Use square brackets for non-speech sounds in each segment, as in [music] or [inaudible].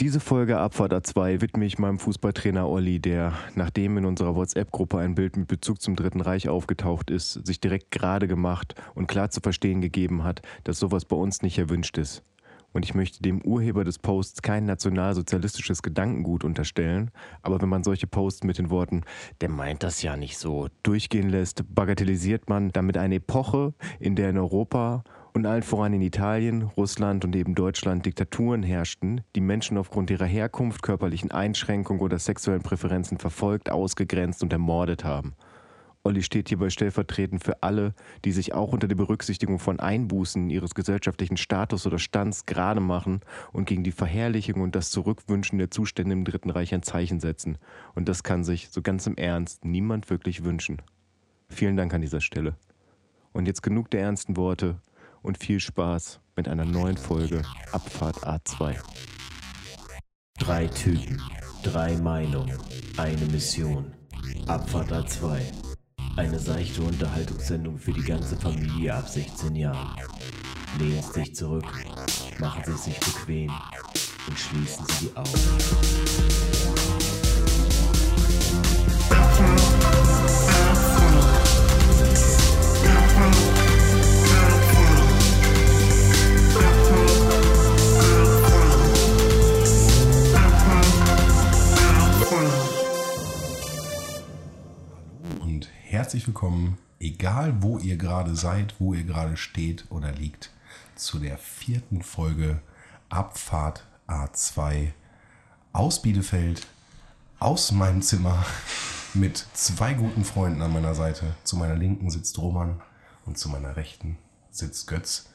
Diese Folge Abfahrt A2 widme ich meinem Fußballtrainer Olli, der, nachdem in unserer WhatsApp-Gruppe ein Bild mit Bezug zum Dritten Reich aufgetaucht ist, sich direkt gerade gemacht und klar zu verstehen gegeben hat, dass sowas bei uns nicht erwünscht ist. Und ich möchte dem Urheber des Posts kein nationalsozialistisches Gedankengut unterstellen, aber wenn man solche Posts mit den Worten, der meint das ja nicht so, durchgehen lässt, bagatellisiert man damit eine Epoche, in der in Europa und allen voran in Italien, Russland und eben Deutschland Diktaturen herrschten, die Menschen aufgrund ihrer Herkunft, körperlichen Einschränkungen oder sexuellen Präferenzen verfolgt, ausgegrenzt und ermordet haben. Olli steht hierbei stellvertretend für alle, die sich auch unter der Berücksichtigung von Einbußen ihres gesellschaftlichen Status oder Stands gerade machen und gegen die Verherrlichung und das Zurückwünschen der Zustände im Dritten Reich ein Zeichen setzen. Und das kann sich, so ganz im Ernst, niemand wirklich wünschen. Vielen Dank an dieser Stelle. Und jetzt genug der ernsten Worte und viel Spaß mit einer neuen Folge Abfahrt A2. Drei Typen, drei Meinungen, eine Mission. Abfahrt A2. Eine seichte Unterhaltungssendung für die ganze Familie ab 16 Jahren. Lehnen Sie sich zurück, machen Sie sich bequem und schließen Sie die Augen. Herzlich willkommen, egal wo ihr gerade seid, wo ihr gerade steht oder liegt, zu der vierten Folge Abfahrt A2 aus Bielefeld, aus meinem Zimmer mit zwei guten Freunden an meiner Seite. Zu meiner linken sitzt Roman und zu meiner rechten sitzt Götz.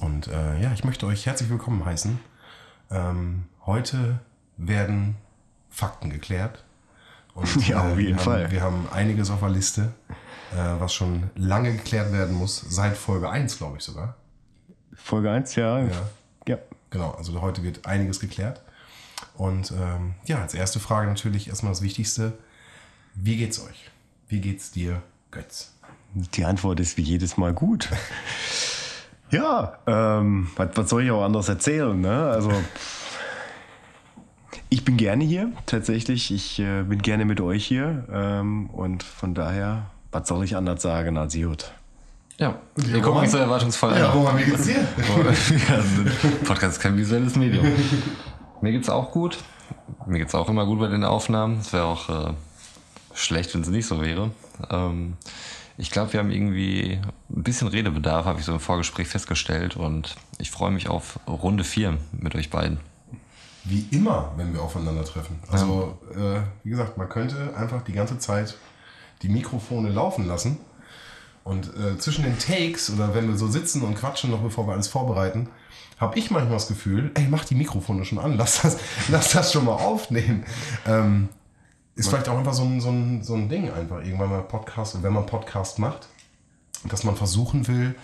Und äh, ja, ich möchte euch herzlich willkommen heißen. Ähm, heute werden Fakten geklärt. Und, [laughs] Ja, auf wir jeden haben, Fall. Wir haben einiges auf der Liste, äh, was schon lange geklärt werden muss, seit Folge 1, glaube ich sogar. Folge 1, ja. Ja. ja. Genau, also heute wird einiges geklärt. Und ähm, ja, als erste Frage natürlich erstmal das Wichtigste. Wie geht's euch? Wie geht's dir, Götz? Die Antwort ist wie jedes Mal gut. [laughs] ja, ähm, was, was soll ich auch anders erzählen? Ne? Also, ich bin gerne hier, tatsächlich. Ich äh, bin gerne mit euch hier. Ähm, und von daher, was soll ich anders sagen als gut? Ja, wir uns so erwartungsvoll an. Roman, wie geht's dir? [laughs] Ja, also, Podcast ist kein visuelles Medium. [laughs] Mir geht's auch gut. Mir geht's auch immer gut bei den Aufnahmen. Es wäre auch äh, schlecht, wenn es nicht so wäre. Ähm, ich glaube, wir haben irgendwie ein bisschen Redebedarf, habe ich so im Vorgespräch festgestellt. Und ich freue mich auf Runde 4 mit euch beiden. Wie immer, wenn wir aufeinandertreffen. Also, äh, wie gesagt, man könnte einfach die ganze Zeit die Mikrofone laufen lassen. Und äh, zwischen den Takes oder wenn wir so sitzen und quatschen, noch bevor wir alles vorbereiten, habe ich manchmal das Gefühl, ey, mach die Mikrofone schon an, [laughs] lass das, lass das schon mal aufnehmen. Ähm, ist vielleicht auch einfach so ein, so, ein, so ein Ding, einfach irgendwann mal Podcast, wenn man Podcast macht, dass man versuchen will,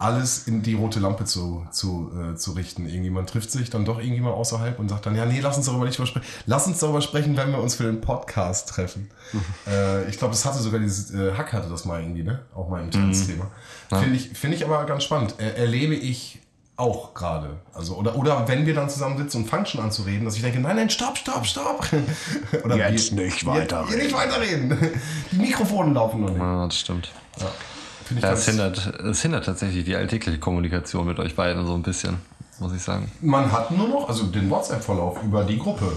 alles in die rote Lampe zu, zu, äh, zu richten. Irgendjemand trifft sich dann doch irgendwie mal außerhalb und sagt dann, ja, nee, lass uns darüber nicht sprechen. Lass uns darüber sprechen, wenn wir uns für den Podcast treffen. [laughs] äh, ich glaube, das hatte sogar dieses, äh, Hack hatte das mal irgendwie, ne? Auch mal im Tanzthema. Finde ich, finde ich aber ganz spannend. Äh, erlebe ich auch gerade. Also, oder, oder wenn wir dann zusammen sitzen und fangen schon an zu reden, dass ich denke, nein, nein, stopp, stopp, stopp. [laughs] oder Jetzt nicht weiterreden. Ihr nicht weiterreden. Die Mikrofone laufen noch nicht. Ja, das stimmt. Finde ich Ja, es hindert, es hindert tatsächlich die alltägliche Kommunikation mit euch beiden so ein bisschen, muss ich sagen. Man hat nur noch, also den WhatsApp-Verlauf über die Gruppe.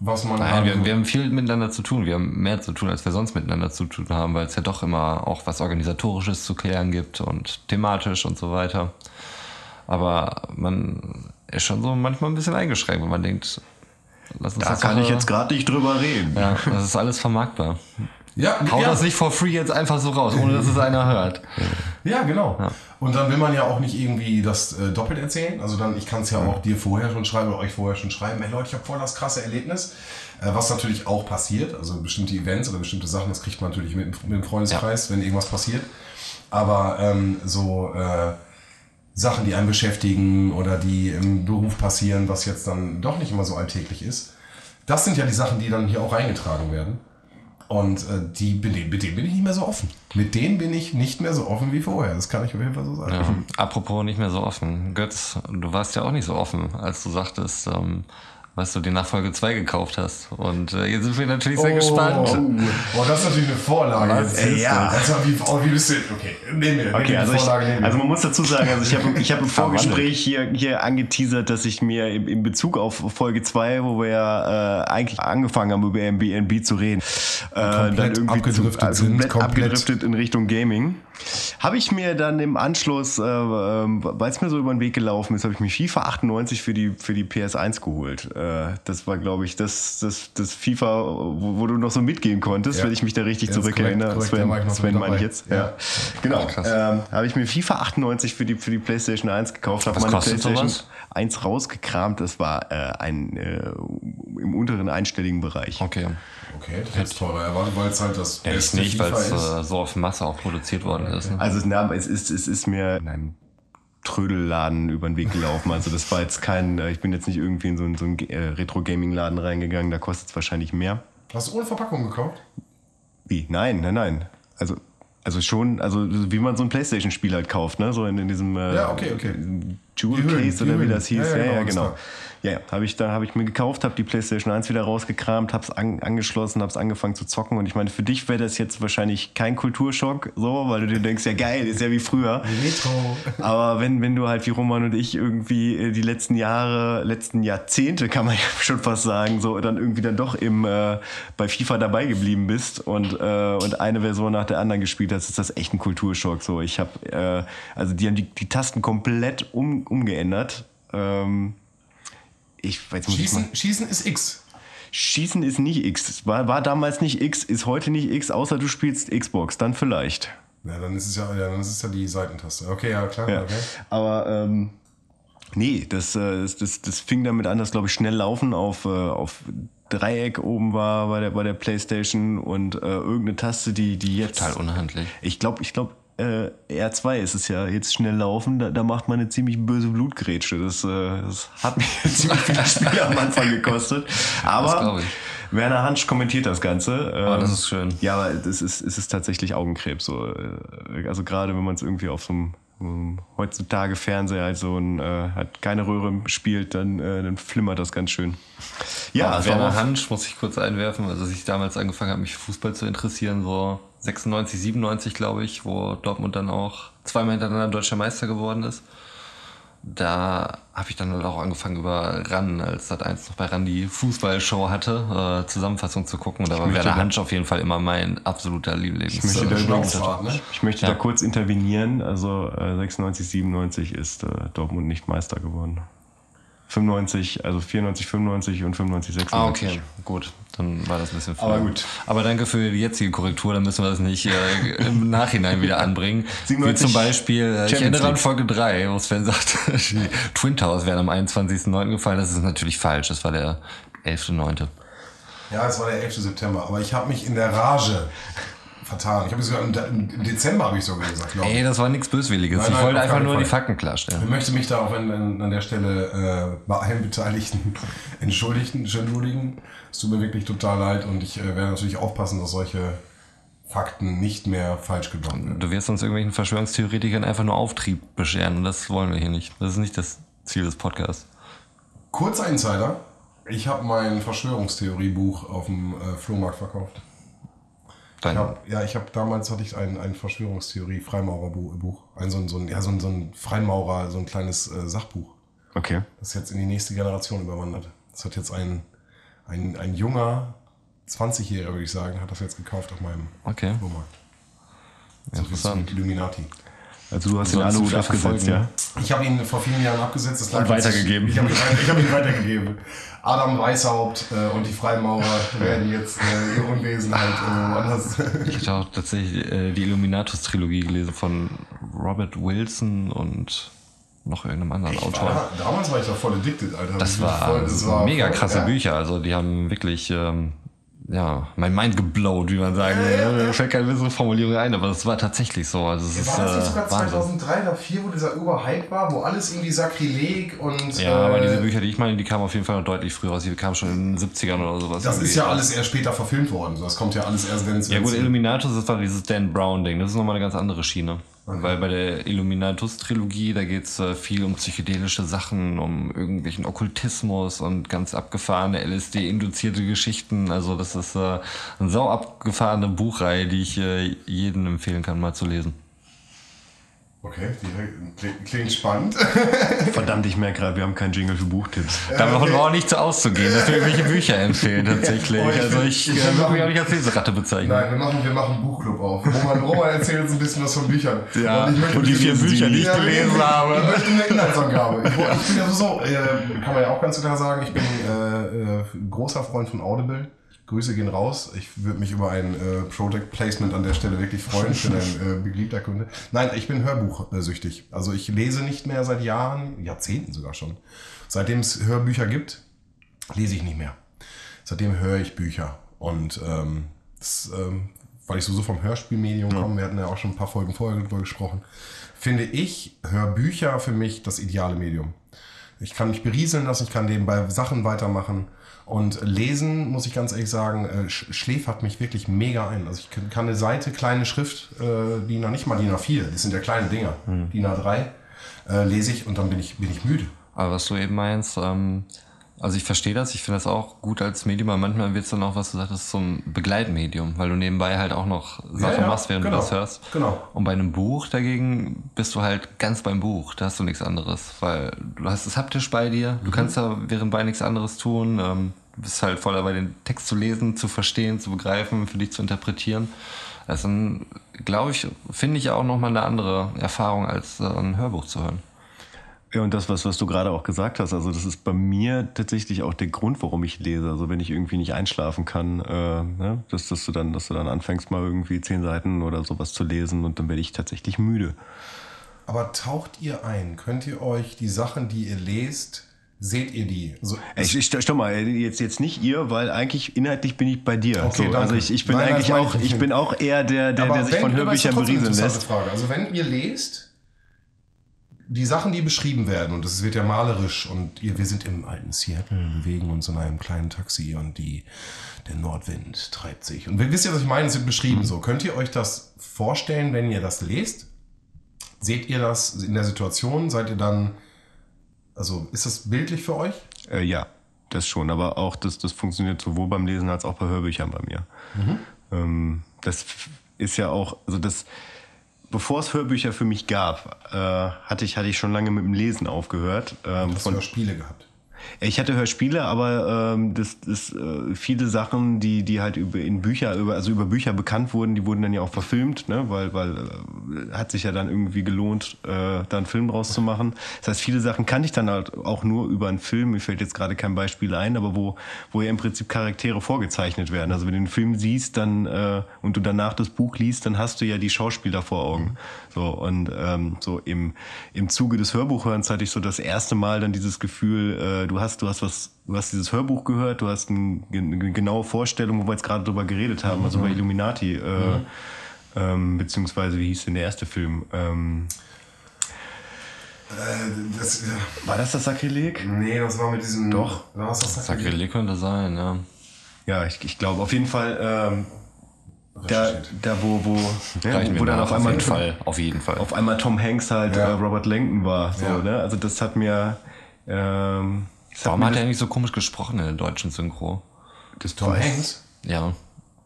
Was man Nein, hat. wir, wir haben viel miteinander zu tun. Wir haben mehr zu tun, als wir sonst miteinander zu tun haben, weil es ja doch immer auch was Organisatorisches zu klären gibt und thematisch und so weiter. Aber man ist schon so manchmal ein bisschen eingeschränkt, wenn man denkt, lass uns Da das kann ich jetzt gerade nicht drüber reden. Ja, das ist alles vermarktbar. Ja, Hau ja, das nicht for free jetzt einfach so raus, ohne dass es einer hört. ja, genau. Und dann will man ja auch nicht irgendwie das äh, doppelt erzählen. Also dann, ich kann es ja auch dir vorher schon schreiben oder euch vorher schon schreiben, hey Leute, ich habe voll das krasse Erlebnis. Äh, was natürlich auch passiert, also bestimmte Events oder bestimmte Sachen, das kriegt man natürlich mit, mit dem Freundeskreis, wenn irgendwas passiert. Aber ähm, so äh, Sachen, die einen beschäftigen oder die im Beruf passieren, was jetzt dann doch nicht immer so alltäglich ist, das sind ja die Sachen, die dann hier auch reingetragen werden. Und äh, die, mit denen bin ich nicht mehr so offen. Mit denen bin ich nicht mehr so offen wie vorher. Das kann ich auf jeden Fall so sagen. Ja. Apropos nicht mehr so offen. Götz, du warst ja auch nicht so offen, als du sagtest, ähm, was du die Nachfolge 2 gekauft hast. Und äh, jetzt sind wir natürlich sehr gespannt. Oh, das ist natürlich eine Vorlage. Was? Jetzt. Ja. Also, wie, oh, wie bist du? Okay, nehmen wir. Okay, nehmen also, die ich, Vorlage nehmen wir. also man muss dazu sagen, also ich habe ich hab im [laughs] Vorgespräch hier, hier angeteasert, dass ich mir in, in Bezug auf Folge 2, wo wir ja äh, eigentlich angefangen haben, über Airbnb zu reden, äh, dann irgendwie abgedriftet zu, also sind, komplett komplett. abgedriftet in Richtung Gaming. Habe ich mir dann im Anschluss, äh, weil es mir so über den Weg gelaufen ist, habe ich mir FIFA 98 für die, für die PS1 geholt. Äh, das war, glaube ich, das, das, das FIFA, wo, wo du noch so mitgehen konntest, Ja. wenn ich mich da richtig Ja, zurückerinnere. korrekt, korrekt, da Sven, Sven meine ich jetzt. Ja. Ja. Genau. Krass. Ähm, habe ich mir FIFA 98 für die, für die PlayStation 1 gekauft, habe meine PlayStation sowas? 1 rausgekramt. Das war äh, ein äh, im unteren einstelligen Bereich. Okay. okay, das ist jetzt teurer erwartet, weil es halt das Ja, beste nicht, weil es äh, so auf Masse auch produziert worden ist. Ne? Also na, es ist, es ist mir in einem Trödelladen über den Weg gelaufen. Also das war jetzt kein, äh, ich bin jetzt nicht irgendwie in so einen, so einen äh, Retro-Gaming-Laden reingegangen, da kostet es wahrscheinlich mehr. Hast du ohne Verpackung gekauft? Wie? Nein, nein, nein. Also, also schon, also wie man so ein Playstation-Spiel halt kauft, ne? So in, in diesem äh, Ja, okay, okay. Jewel Case oder wie das hieß. Ja, Ja, ja, ja, genau, genau. Ja, ja, habe ich, da habe ich mir gekauft, habe die PlayStation 1 wieder rausgekramt, habe es an, angeschlossen, habe es angefangen zu zocken. Und ich meine, für dich wäre das jetzt wahrscheinlich kein Kulturschock, so, weil du dir denkst, ja geil, ist ja wie früher. Retro. [laughs] Aber wenn, wenn du halt wie Roman und ich irgendwie äh, die letzten Jahre, letzten Jahrzehnte, kann man [laughs] ja schon fast sagen, so dann irgendwie dann doch im, äh, bei FIFA dabei geblieben bist und, äh, und eine Version nach der anderen gespielt hast, ist das echt ein Kulturschock. So, ich habe, äh, also die haben die, die Tasten komplett um, umgeändert. Ähm, ich weiß nicht, Schießen, Schießen ist X. Schießen ist nicht X. War, war damals nicht X, ist heute nicht X, außer du spielst Xbox, dann vielleicht. Ja, dann ist es ja, ja, dann ist es ja die Seitentaste. Okay, ja, klar. Ja. Okay. Aber ähm, nee, das, äh, das, das, das fing damit an, dass glaube ich schnell laufen auf, äh, auf Dreieck oben war bei der, bei der Playstation und äh, irgendeine Taste, die, die jetzt. Total unhandlich. Ich glaube, ich glaube, äh, R2 ist es ja jetzt schnell laufen, da, da macht man eine ziemlich böse Blutgrätsche. Das, äh, das hat mich [laughs] ziemlich viele Spiele am Anfang gekostet. Aber. Werner Hansch kommentiert das Ganze. Oh, das Ähm, ist schön. ja, aber das ist, es ist tatsächlich Augenkrebs. So. äh, Also gerade wenn man es irgendwie auf so einem ähm, heutzutage Fernseher halt so ein, äh, hat keine Röhre spielt, dann, äh, dann flimmert das ganz schön. Ja, es war Werner Hansch muss ich kurz einwerfen, also als ich damals angefangen habe, mich für Fußball zu interessieren, so 96, 97 glaube ich, wo Dortmund dann auch zweimal hintereinander deutscher Meister geworden ist. Da habe ich dann halt auch angefangen über RAN, als Sat 1 noch bei RAN die Fußballshow hatte, äh, Zusammenfassung zu gucken. Und da war Werner Hansch auf jeden Fall immer mein absoluter Lieblings. Ich möchte, So da, Schnauzfahrt, ne? ich möchte Ja. da kurz intervenieren. Also äh, 96, 97 ist äh, Dortmund nicht Meister geworden. 95, also 94, 95 und 95, 96. Ah, okay, gut. Dann war das ein bisschen früh. Aber gut. Aber danke für die jetzige Korrektur, dann müssen wir das nicht äh, im [laughs] Nachhinein wieder anbringen. Wie 97 zum Beispiel, äh, ich erinnere an. Folge 3, wo Sven sagt, die [laughs] Twin Towers wären am 21.09. gefallen. Das ist natürlich falsch, das war der 11.09. Ja, es war der 11. September, aber ich habe mich in der Rage vertan. Ich habe sogar im, Dezember habe ich sogar gesagt, glaube ich. Ey, das war nichts Böswilliges. Nein, ich nein, wollte auf einfach nur Fall. die Fakten Ich klarstellen. möchte mich da auch an, an, der Stelle äh, bei allen Beteiligten [laughs] entschuldigen, entschuldigen. Es tut mir wirklich total leid und ich äh, werde natürlich aufpassen, dass solche Fakten nicht mehr falsch gedroppt werden. Du wirst uns irgendwelchen Verschwörungstheoretikern einfach nur Auftrieb bescheren und das wollen wir hier nicht. Das ist nicht das Ziel des Podcasts. Kurzer Insider. Ich habe mein Verschwörungstheoriebuch auf dem äh, Flohmarkt verkauft. Dein, Ich hab, ja, ich habe damals hatte ich ein, ein Verschwörungstheorie-Freimaurerbuch. Ein, so, ein, so, ein, ja, so, ein, so ein Freimaurer, so ein kleines äh, Sachbuch. Okay. das jetzt in die nächste Generation überwandert. Das hat jetzt ein, ein, ein junger 20-Jähriger, würde ich sagen, hat das jetzt gekauft auf meinem Okay. Flohmarkt. So Interessant. Illuminati. Also du hast Du den sollst Aluhut ihn abgesetzt, ja? Ich habe ihn vor vielen Jahren abgesetzt. Das Und weitergegeben. Ich habe ihn, [laughs] ich hab ihn weitergegeben. Adam Weishaupt äh, und die Freimaurer [laughs] werden jetzt äh, ihr Unwesen halt äh, woanders. [laughs] Ich hatte auch tatsächlich äh, die Illuminatus-Trilogie gelesen von Robert Wilson und noch irgendeinem anderen Autor. War, damals war ich da voll addicted, Alter. Das Ich war, voll, das war mega voll, krasse ja. Bücher. Also die haben wirklich ähm, ja, mein Mind geblowt, wie man sagen will. Mir fällt keine bessere Formulierung ein, aber das war tatsächlich so. Also es ist War das nicht äh, sogar Wahnsinn. 2003 oder 2004, wo dieser Überhype war, wo alles irgendwie Sakrileg und... Ja, aber äh, diese Bücher, die ich meine, die kamen auf jeden Fall noch deutlich früher raus. Die kamen schon in den 70ern oder sowas. Das irgendwie. ist ja alles erst später verfilmt worden. Das kommt ja alles erst, wenn es... Ja gut, Illuminatus, das war dieses Dan Brown-Ding. Das ist nochmal eine ganz andere Schiene. Weil bei der Illuminatus-Trilogie, da geht es äh, viel um psychedelische Sachen, um irgendwelchen Okkultismus und ganz abgefahrene LSD-induzierte Geschichten. Also das ist äh, eine sau abgefahrene Buchreihe, die ich äh, jedem empfehlen kann, mal zu lesen. Okay, die klingt spannend. [laughs] Verdammt, ich merke gerade, wir haben keinen Jingle für Buchtipps. Da brauchen wir auch nicht so auszugehen, dass wir irgendwelche Bücher empfehlen [laughs] tatsächlich. Oh, ich also ich, würde mich auch nicht als Leseratte bezeichnen. Nein, wir machen, wir machen einen Buchclub auf. Roman, Roman erzählt uns ein bisschen was von Büchern. Ja, möchte und die vier Bücher, die ich gelesen habe. Ich möchte eine Inhaltsangabe. Ich, ich bin ja so, äh, kann man ja auch ganz klar sagen, ich bin äh, äh, großer Freund von Audible. Grüße gehen raus. Ich würde mich über ein äh, Product Placement an der Stelle wirklich freuen. Ich bin ein äh, beliebter Kunde. Nein, ich bin hörbuchsüchtig. Also ich lese nicht mehr seit Jahren, Jahrzehnten sogar schon. Seitdem es Hörbücher gibt, lese ich nicht mehr. Seitdem höre ich Bücher. Und ähm, das, ähm, weil ich so vom Hörspielmedium komme, wir hatten ja auch schon ein paar Folgen vorher darüber gesprochen, finde ich Hörbücher für mich das ideale Medium. Ich kann mich berieseln lassen, ich kann nebenbei Sachen weitermachen. Und lesen, muss ich ganz ehrlich sagen, äh, sch- schläfert mich wirklich mega ein. Also ich kann- eine Seite, kleine Schrift, äh, DIN A, nicht mal DIN A4, das sind ja kleine Dinger, DIN A3, äh, lese ich und dann bin ich, bin ich müde. Aber was du eben meinst, ähm, also ich verstehe das, ich finde das auch gut als Medium, aber manchmal wird es dann auch, was du sagtest, zum Begleitmedium, weil du nebenbei halt auch noch Sachen ja, machst, während genau, du das hörst. genau. Und bei einem Buch dagegen bist du halt ganz beim Buch, da hast du nichts anderes, weil du hast es haptisch bei dir, du kannst da währendbei nichts anderes tun, ähm, du bist halt voll dabei, den Text zu lesen, zu verstehen, zu begreifen, für dich zu interpretieren. Das ist dann, glaube ich, finde ich auch nochmal eine andere Erfahrung, als äh, ein Hörbuch zu hören. Ja, und das, was, was du gerade auch gesagt hast, also das ist bei mir tatsächlich auch der Grund, warum ich lese. Also wenn ich irgendwie nicht einschlafen kann, äh, ne, dass, dass, du dann, dass du dann anfängst, mal irgendwie zehn Seiten oder sowas zu lesen und dann werde ich tatsächlich müde. Aber taucht ihr ein? Könnt ihr euch die Sachen, die ihr lest, seht ihr die? So, Ich, ich, stopp mal, jetzt, jetzt nicht ihr, weil eigentlich inhaltlich bin ich bei dir. Okay, so, also ich, ich bin Nein, eigentlich ich auch, ich bin auch eher der, der, der sich von Hörbüchern berieseln lässt. Frage. Also wenn ihr lest, die Sachen, die beschrieben werden, und es wird ja malerisch, und ihr, wir sind im alten Seattle, bewegen uns in einem kleinen Taxi und die, der Nordwind treibt sich. Und wisst ihr, was ich meine? Es wird beschrieben so. Könnt ihr euch das vorstellen, wenn ihr das lest? Seht ihr das in der Situation? Seid ihr dann, also ist das bildlich für euch? Äh, ja, das schon. Aber auch das, das funktioniert sowohl beim Lesen als auch bei Hörbüchern bei mir. Ähm, das ist ja auch, also das, bevor es Hörbücher für mich gab, äh, hatte, ich, hatte ich schon lange mit dem Lesen aufgehört. Ähm, Hast du ja Spiele gehabt? Ich hatte Hörspiele, aber ähm, das, das, äh, viele Sachen, die, die halt über in Bücher, über, also über Bücher bekannt wurden, die wurden dann ja auch verfilmt, ne? weil, weil äh, hat sich ja dann irgendwie gelohnt, äh, da einen Film draus zu machen. Das heißt, viele Sachen kannte ich dann halt auch nur über einen Film. Mir fällt jetzt gerade kein Beispiel ein, aber wo, wo ja im Prinzip Charaktere vorgezeichnet werden. Also wenn du den Film siehst, dann äh, und du danach das Buch liest, dann hast du ja die Schauspieler vor Augen. So und ähm, so im, im Zuge des Hörbuchhörens hatte ich so das erste Mal dann dieses Gefühl, äh, du hast, du hast was, du hast dieses Hörbuch gehört, du hast ein, eine genaue Vorstellung, wo wir jetzt gerade drüber geredet haben, also bei Illuminati, äh, ähm, beziehungsweise wie hieß denn der erste Film? Ähm, Äh, das, ja. war das das Sakrileg? Nee, das war mit diesem. Doch. War das das Sakrileg? Sakrileg könnte sein, ja. Ja, ich, ich glaube auf jeden Fall. Ähm, da, da wo, wo, ja, Reichen wo dann auf auf einmal jeden Fall. Auf jeden Fall. auf einmal Tom Hanks halt Ja. äh, Robert Langton war. So, Ja. ne? Also das hat mir. Ähm, Warum hat er eigentlich so komisch gesprochen in der deutschen Synchro? das Tom weiß- Hanks? Ja.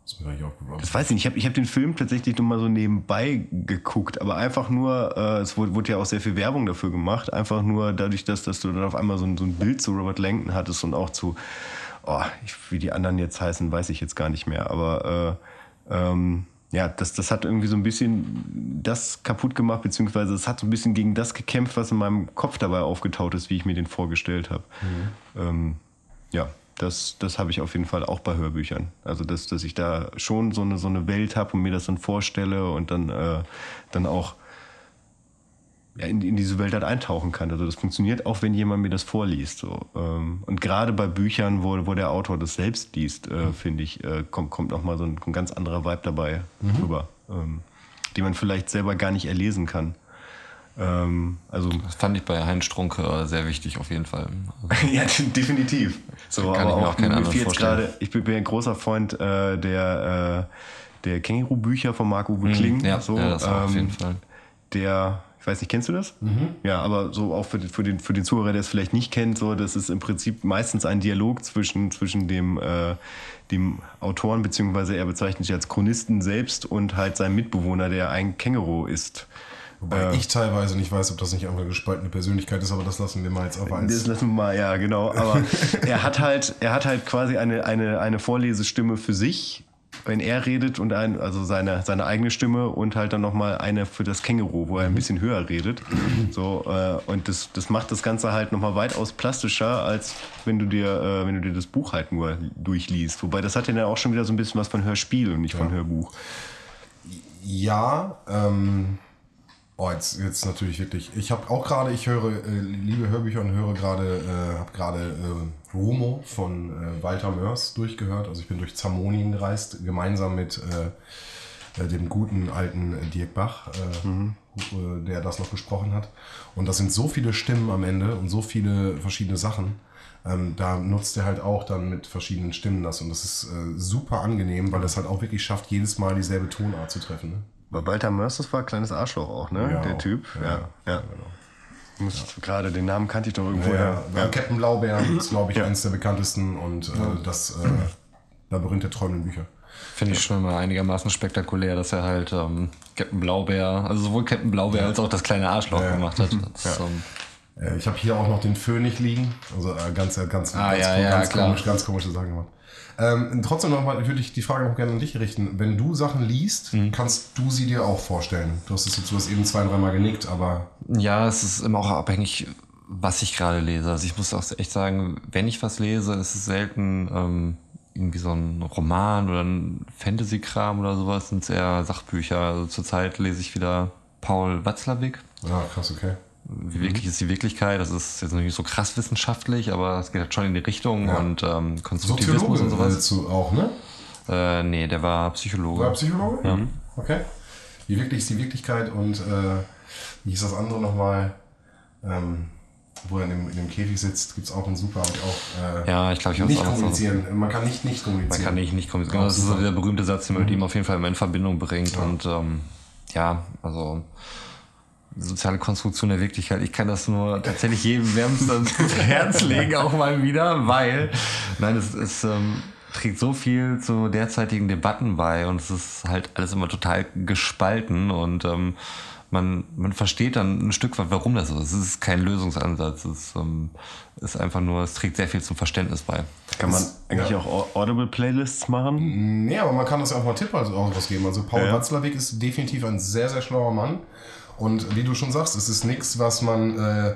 Das. Das weiß ich nicht. Ich habe ich hab den Film tatsächlich nur mal so nebenbei geguckt, aber einfach nur, äh, es wurde, wurde ja auch sehr viel Werbung dafür gemacht, einfach nur dadurch, dass, dass du dann auf einmal so ein, so ein Bild zu Robert Langton hattest und auch zu, oh, ich, wie die anderen jetzt heißen, weiß ich jetzt gar nicht mehr, aber äh, ähm, ja, das, das hat irgendwie so ein bisschen das kaputt gemacht, beziehungsweise es hat so ein bisschen gegen das gekämpft, was in meinem Kopf dabei aufgetaucht ist, wie ich mir den vorgestellt habe. Ähm, ja, das, das habe ich auf jeden Fall auch bei Hörbüchern. Also, dass, dass ich da schon so eine, so eine Welt habe und mir das dann vorstelle und dann, äh, dann auch in, in diese Welt halt eintauchen kann. Also das funktioniert auch, wenn jemand mir das vorliest. So. Ähm, Und gerade bei Büchern, wo, wo der Autor das selbst liest, äh, finde ich, äh, kommt, kommt auch mal so ein, ein ganz anderer Vibe dabei rüber, ähm, den man vielleicht selber gar nicht erlesen kann. Ähm, also Das fand ich bei Heinz Strunke äh, sehr wichtig auf jeden Fall. [laughs] ja, definitiv. So, Kann aber ich mir auch, auch keinen anderen vorstellen. gerade, ich bin, bin ein großer Freund äh, der, äh, der Känguru-Bücher von Marc-Uwe Kling. Hm, ja, so, ja, das auch auf ähm, jeden Fall. der, ich weiß nicht, kennst du das? Ja, aber so auch für, den- für, den, für den Zuhörer, der es vielleicht nicht kennt, so, das ist im Prinzip meistens ein Dialog zwischen, zwischen dem, äh, dem Autoren, beziehungsweise er bezeichnet sich als Chronisten selbst und halt seinem Mitbewohner, der ein Känguru ist. Wobei ich teilweise nicht weiß, ob das nicht einfach eine gespaltene Persönlichkeit ist, aber das lassen wir mal jetzt auf Das eins. lassen wir mal, ja, genau. Aber [laughs] er hat halt, er hat halt quasi eine, eine, eine Vorlesestimme für sich, wenn er redet und ein, also seine, seine eigene Stimme und halt dann nochmal eine für das Känguru, wo er ein bisschen höher redet. So, äh, und das, das macht das Ganze halt nochmal weitaus plastischer, als wenn du dir, äh, wenn du dir das Buch halt nur durchliest. Wobei das hat ja dann auch schon wieder so ein bisschen was von Hörspiel und nicht von Hörbuch. Ja, ähm, oh, jetzt, jetzt natürlich wirklich. Ich habe auch gerade, ich höre, äh, liebe Hörbücher und höre gerade, äh, habe gerade äh, Rumo von äh, Walter Mörs durchgehört. Also ich bin durch Zamonien gereist, gemeinsam mit äh, äh, dem guten alten Dirk Bach, äh, äh, der das noch gesprochen hat. Und das sind so viele Stimmen am Ende und so viele verschiedene Sachen. Ähm, da nutzt er halt auch dann mit verschiedenen Stimmen das und das ist äh, super angenehm, weil das halt auch wirklich schafft, jedes Mal dieselbe Tonart zu treffen. Ne? Bei Walter Mörs, das war ein kleines Arschloch auch, ne? Ja, Der auch. Typ. Ja, ja. Muss Gerade den Namen kannte ich doch irgendwo. Ja, Ja, Captain Blaubeer ist, glaube ich, eines der bekanntesten und äh, das äh, Labyrinth der träumenden Bücher. Finde ich schon immer einigermaßen spektakulär, dass er halt ähm, Captain Blaubeer, also sowohl Captain Blaubeer als auch das kleine Arschloch Ja. gemacht hat. [laughs] Das, ähm, Äh, ich habe hier auch noch den Phönix liegen. Also äh, ganz, äh, ganz, Ah, ganz, ja, ja, ganz, klar. komisch, ganz komische Sachen gemacht. Ähm, trotzdem noch mal, würde ich die Frage noch gerne an dich richten. Wenn du Sachen liest, Mhm. kannst du sie dir auch vorstellen? Du hast es jetzt, du hast eben zwei, dreimal genickt, aber Ja, es ist immer auch abhängig, was ich gerade lese. Also ich muss auch echt sagen, wenn ich was lese, ist es selten ähm, irgendwie so ein Roman oder ein Fantasy-Kram oder sowas, sind es eher Sachbücher. Also zurzeit lese ich wieder Paul Watzlawick. ja, krass, okay. Wie wirklich ist die Wirklichkeit? Das ist jetzt nicht so krass wissenschaftlich, aber es geht halt schon in die Richtung Ja. und ähm, Konstruktivismus Soziologe und sowas. du auch, ne? Äh, nee, der war Psychologe. War Psychologe? Ja. Okay. Wie wirklich ist die Wirklichkeit und äh, wie ist das andere nochmal? Ähm, wo er in dem, in dem Käfig sitzt, gibt es auch ein super, hab ich auch. Äh, Ja, ich glaube, ich habe nicht kommunizieren. Man kann nicht nicht kommunizieren. Man kann nicht, nicht kommunizieren. Ja, das ist so der berühmte Satz, den man mit ihm auf jeden Fall immer in Verbindung bringt. Und ähm, ja, also soziale Konstruktion der Wirklichkeit. Ich kann das nur tatsächlich jedem wärmstens ans Herz legen, auch mal wieder, weil, nein, es, es ähm, trägt so viel zu derzeitigen Debatten bei und es ist halt alles immer total gespalten und ähm, man, man versteht dann ein Stück weit, warum das so ist. Es ist kein Lösungsansatz. Es ähm, ist einfach nur, es trägt sehr viel zum Verständnis bei. Kann man Das- eigentlich ja. auch Audible-Playlists machen? Nee, aber man kann das ja auch mal Tipp also auch rausgeben. Also Paul Ja. Watzlawick ist definitiv ein sehr, sehr schlauer Mann. Und wie du schon sagst, es ist nichts, was man äh,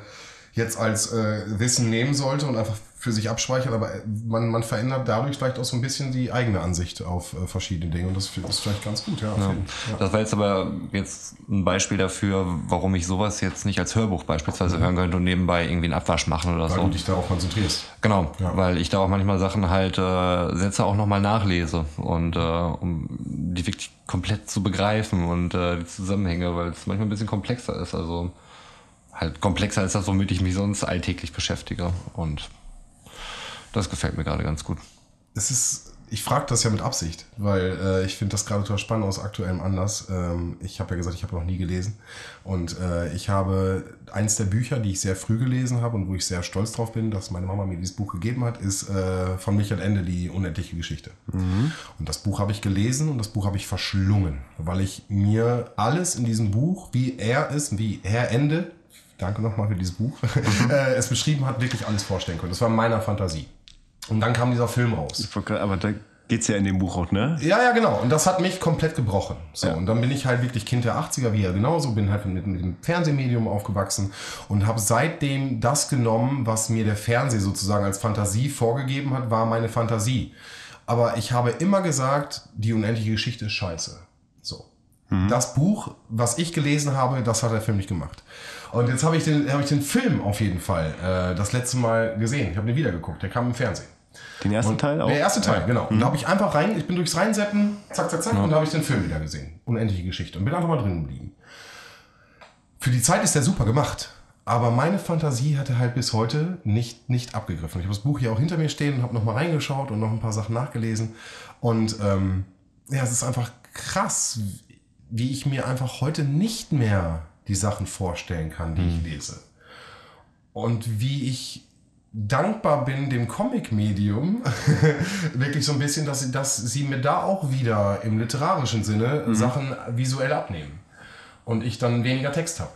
jetzt als äh, Wissen nehmen sollte und einfach für sich abspeichert, aber äh, man, man verändert dadurch vielleicht auch so ein bisschen die eigene Ansicht auf äh, verschiedene Dinge und das ist vielleicht ganz gut, ja. Ja. ja. Das war jetzt aber jetzt ein Beispiel dafür, warum ich sowas jetzt nicht als Hörbuch beispielsweise hören könnte und nebenbei irgendwie einen Abwasch machen oder Weil so. du dich darauf konzentrierst. Genau, Ja. weil ich da auch manchmal Sachen halt äh, Sätze auch nochmal nachlese und äh, um die wirklich komplett zu begreifen und äh, die Zusammenhänge, weil es manchmal ein bisschen komplexer ist. Also halt komplexer als das, womit ich mich sonst alltäglich beschäftige. Und das gefällt mir gerade ganz gut. Es ist, ich frage das ja mit Absicht, weil äh, ich finde das gerade total spannend aus aktuellem Anlass. Ähm, ich habe ja gesagt, ich habe noch nie gelesen. Und äh, ich habe eins der Bücher, die ich sehr früh gelesen habe und wo ich sehr stolz drauf bin, dass meine Mama mir dieses Buch gegeben hat, ist äh, von Michael Ende, die unendliche Geschichte. Und das Buch habe ich gelesen und das Buch habe ich verschlungen, weil ich mir alles in diesem Buch, wie er ist, wie Herr Ende, danke nochmal für dieses Buch, [laughs] äh, es beschrieben hat, wirklich alles vorstellen konnte. Das war in meiner Fantasie. Und dann kam dieser Film raus. Aber da geht's ja in dem Buch auch, ne? Ja, ja, genau. Und das hat mich komplett gebrochen. So, Ja. und dann bin ich halt wirklich Kind der 80er, wie er genauso, bin halt mit, mit dem Fernsehmedium aufgewachsen und habe seitdem das genommen, was mir der Fernseher sozusagen als Fantasie vorgegeben hat, war meine Fantasie. Aber ich habe immer gesagt, die unendliche Geschichte ist scheiße. So. Das Buch, was ich gelesen habe, das hat der Film nicht gemacht. Und jetzt habe ich, den, habe ich den Film auf jeden Fall äh, das letzte Mal gesehen. Ich habe den wieder geguckt. Der kam im Fernsehen. Den ersten Und Teil auch? Der erste Teil, genau. Und da habe ich einfach rein, ich bin durchs Reinseppen, zack, zack, zack, und da habe ich den Film wieder gesehen. Unendliche Geschichte. Und bin einfach mal drin geblieben. Für die Zeit ist der super gemacht. Aber meine Fantasie hatte halt bis heute nicht, nicht abgegriffen. Ich habe das Buch hier auch hinter mir stehen und habe nochmal reingeschaut und noch ein paar Sachen nachgelesen. Und ähm, ja, es ist einfach krass, wie ich mir einfach heute nicht mehr die Sachen vorstellen kann, die ich lese. Und wie ich dankbar bin dem Comic-Medium, [laughs] wirklich so ein bisschen, dass sie, dass sie mir da auch wieder im literarischen Sinne Sachen visuell abnehmen. Und ich dann weniger Text habe.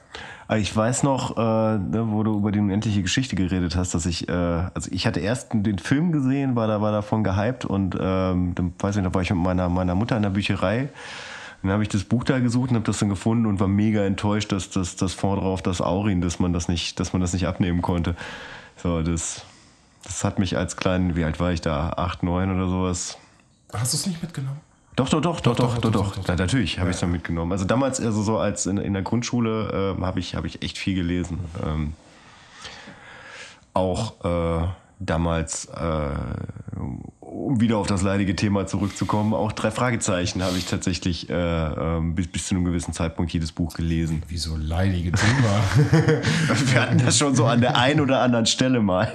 Aber Ich weiß noch, äh, ne, wo du über die unendliche Geschichte geredet hast, dass ich, äh, also ich hatte erst den Film gesehen, war da war davon gehypt und ähm, dann weiß ich, da war ich mit meiner meiner Mutter in der Bücherei. Dann habe ich das Buch da gesucht und habe das dann gefunden und war mega enttäuscht, dass das das vorne drauf das Aurin, dass man das nicht, dass man das nicht abnehmen konnte. So, das, das hat mich als kleinen, wie alt war ich da, acht, neun oder sowas, Hast du es nicht mitgenommen? doch, doch, doch, doch, doch, doch, doch. doch, doch. Natürlich habe ich es dann mitgenommen. Also damals, also so als in, in der Grundschule, ähm, habe ich, habe ich echt viel gelesen. Ähm, auch äh, damals, äh, um wieder auf das leidige Thema zurückzukommen, auch drei Fragezeichen habe ich tatsächlich äh, ähm, bis, bis zu einem gewissen Zeitpunkt jedes Buch gelesen. Wieso leidige Thema? [laughs] Wir hatten das schon so an der einen oder anderen Stelle mal.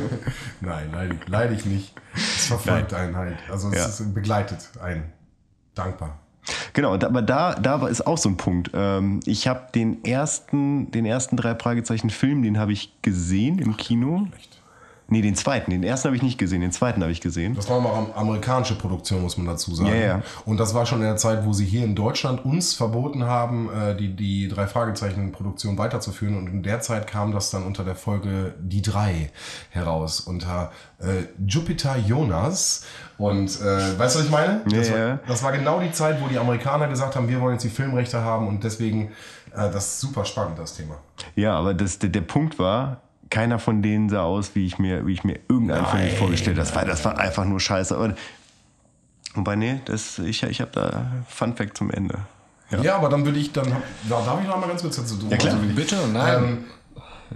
[laughs] Nein, leidig, leidig nicht. Es verfolgt einen halt. Also es Ja. ist, begleitet einen. Dankbar. Genau, aber da, da war- ist auch so ein Punkt. Ähm, ich habe den ersten, den ersten drei Fragezeichen Film, den habe ich gesehen im Kino. Echt. Nee, den zweiten. Den ersten habe ich nicht gesehen, den zweiten habe ich gesehen. Das war aber am- amerikanische Produktion, muss man dazu sagen. Ja, ja. Und das war schon in der Zeit, wo sie hier in Deutschland uns verboten haben, äh, die, die drei Fragezeichen-Produktion weiterzuführen. Und in der Zeit kam das dann unter der Folge Die Drei heraus, unter äh, Jupiter Jonas. Und äh, weißt du, was ich meine? Das, Ja, war, ja. das war genau die Zeit, wo die Amerikaner gesagt haben, wir wollen jetzt die Filmrechte haben. Und deswegen, äh, das ist super spannend, das Thema. Ja, aber das, der, der Punkt war, keiner von denen sah aus, wie ich mir, wie ich mir irgendeinen Film nicht vorgestellt habe. Das war, das war einfach nur scheiße. Aber, wobei, nee, das, ich, ich habe da Fun Fact zum Ende. Ja, aber dann würde ich, dann, da darf ich noch mal ganz kurz dazu Ja, klar. Also, Bitte? Nein. Ähm,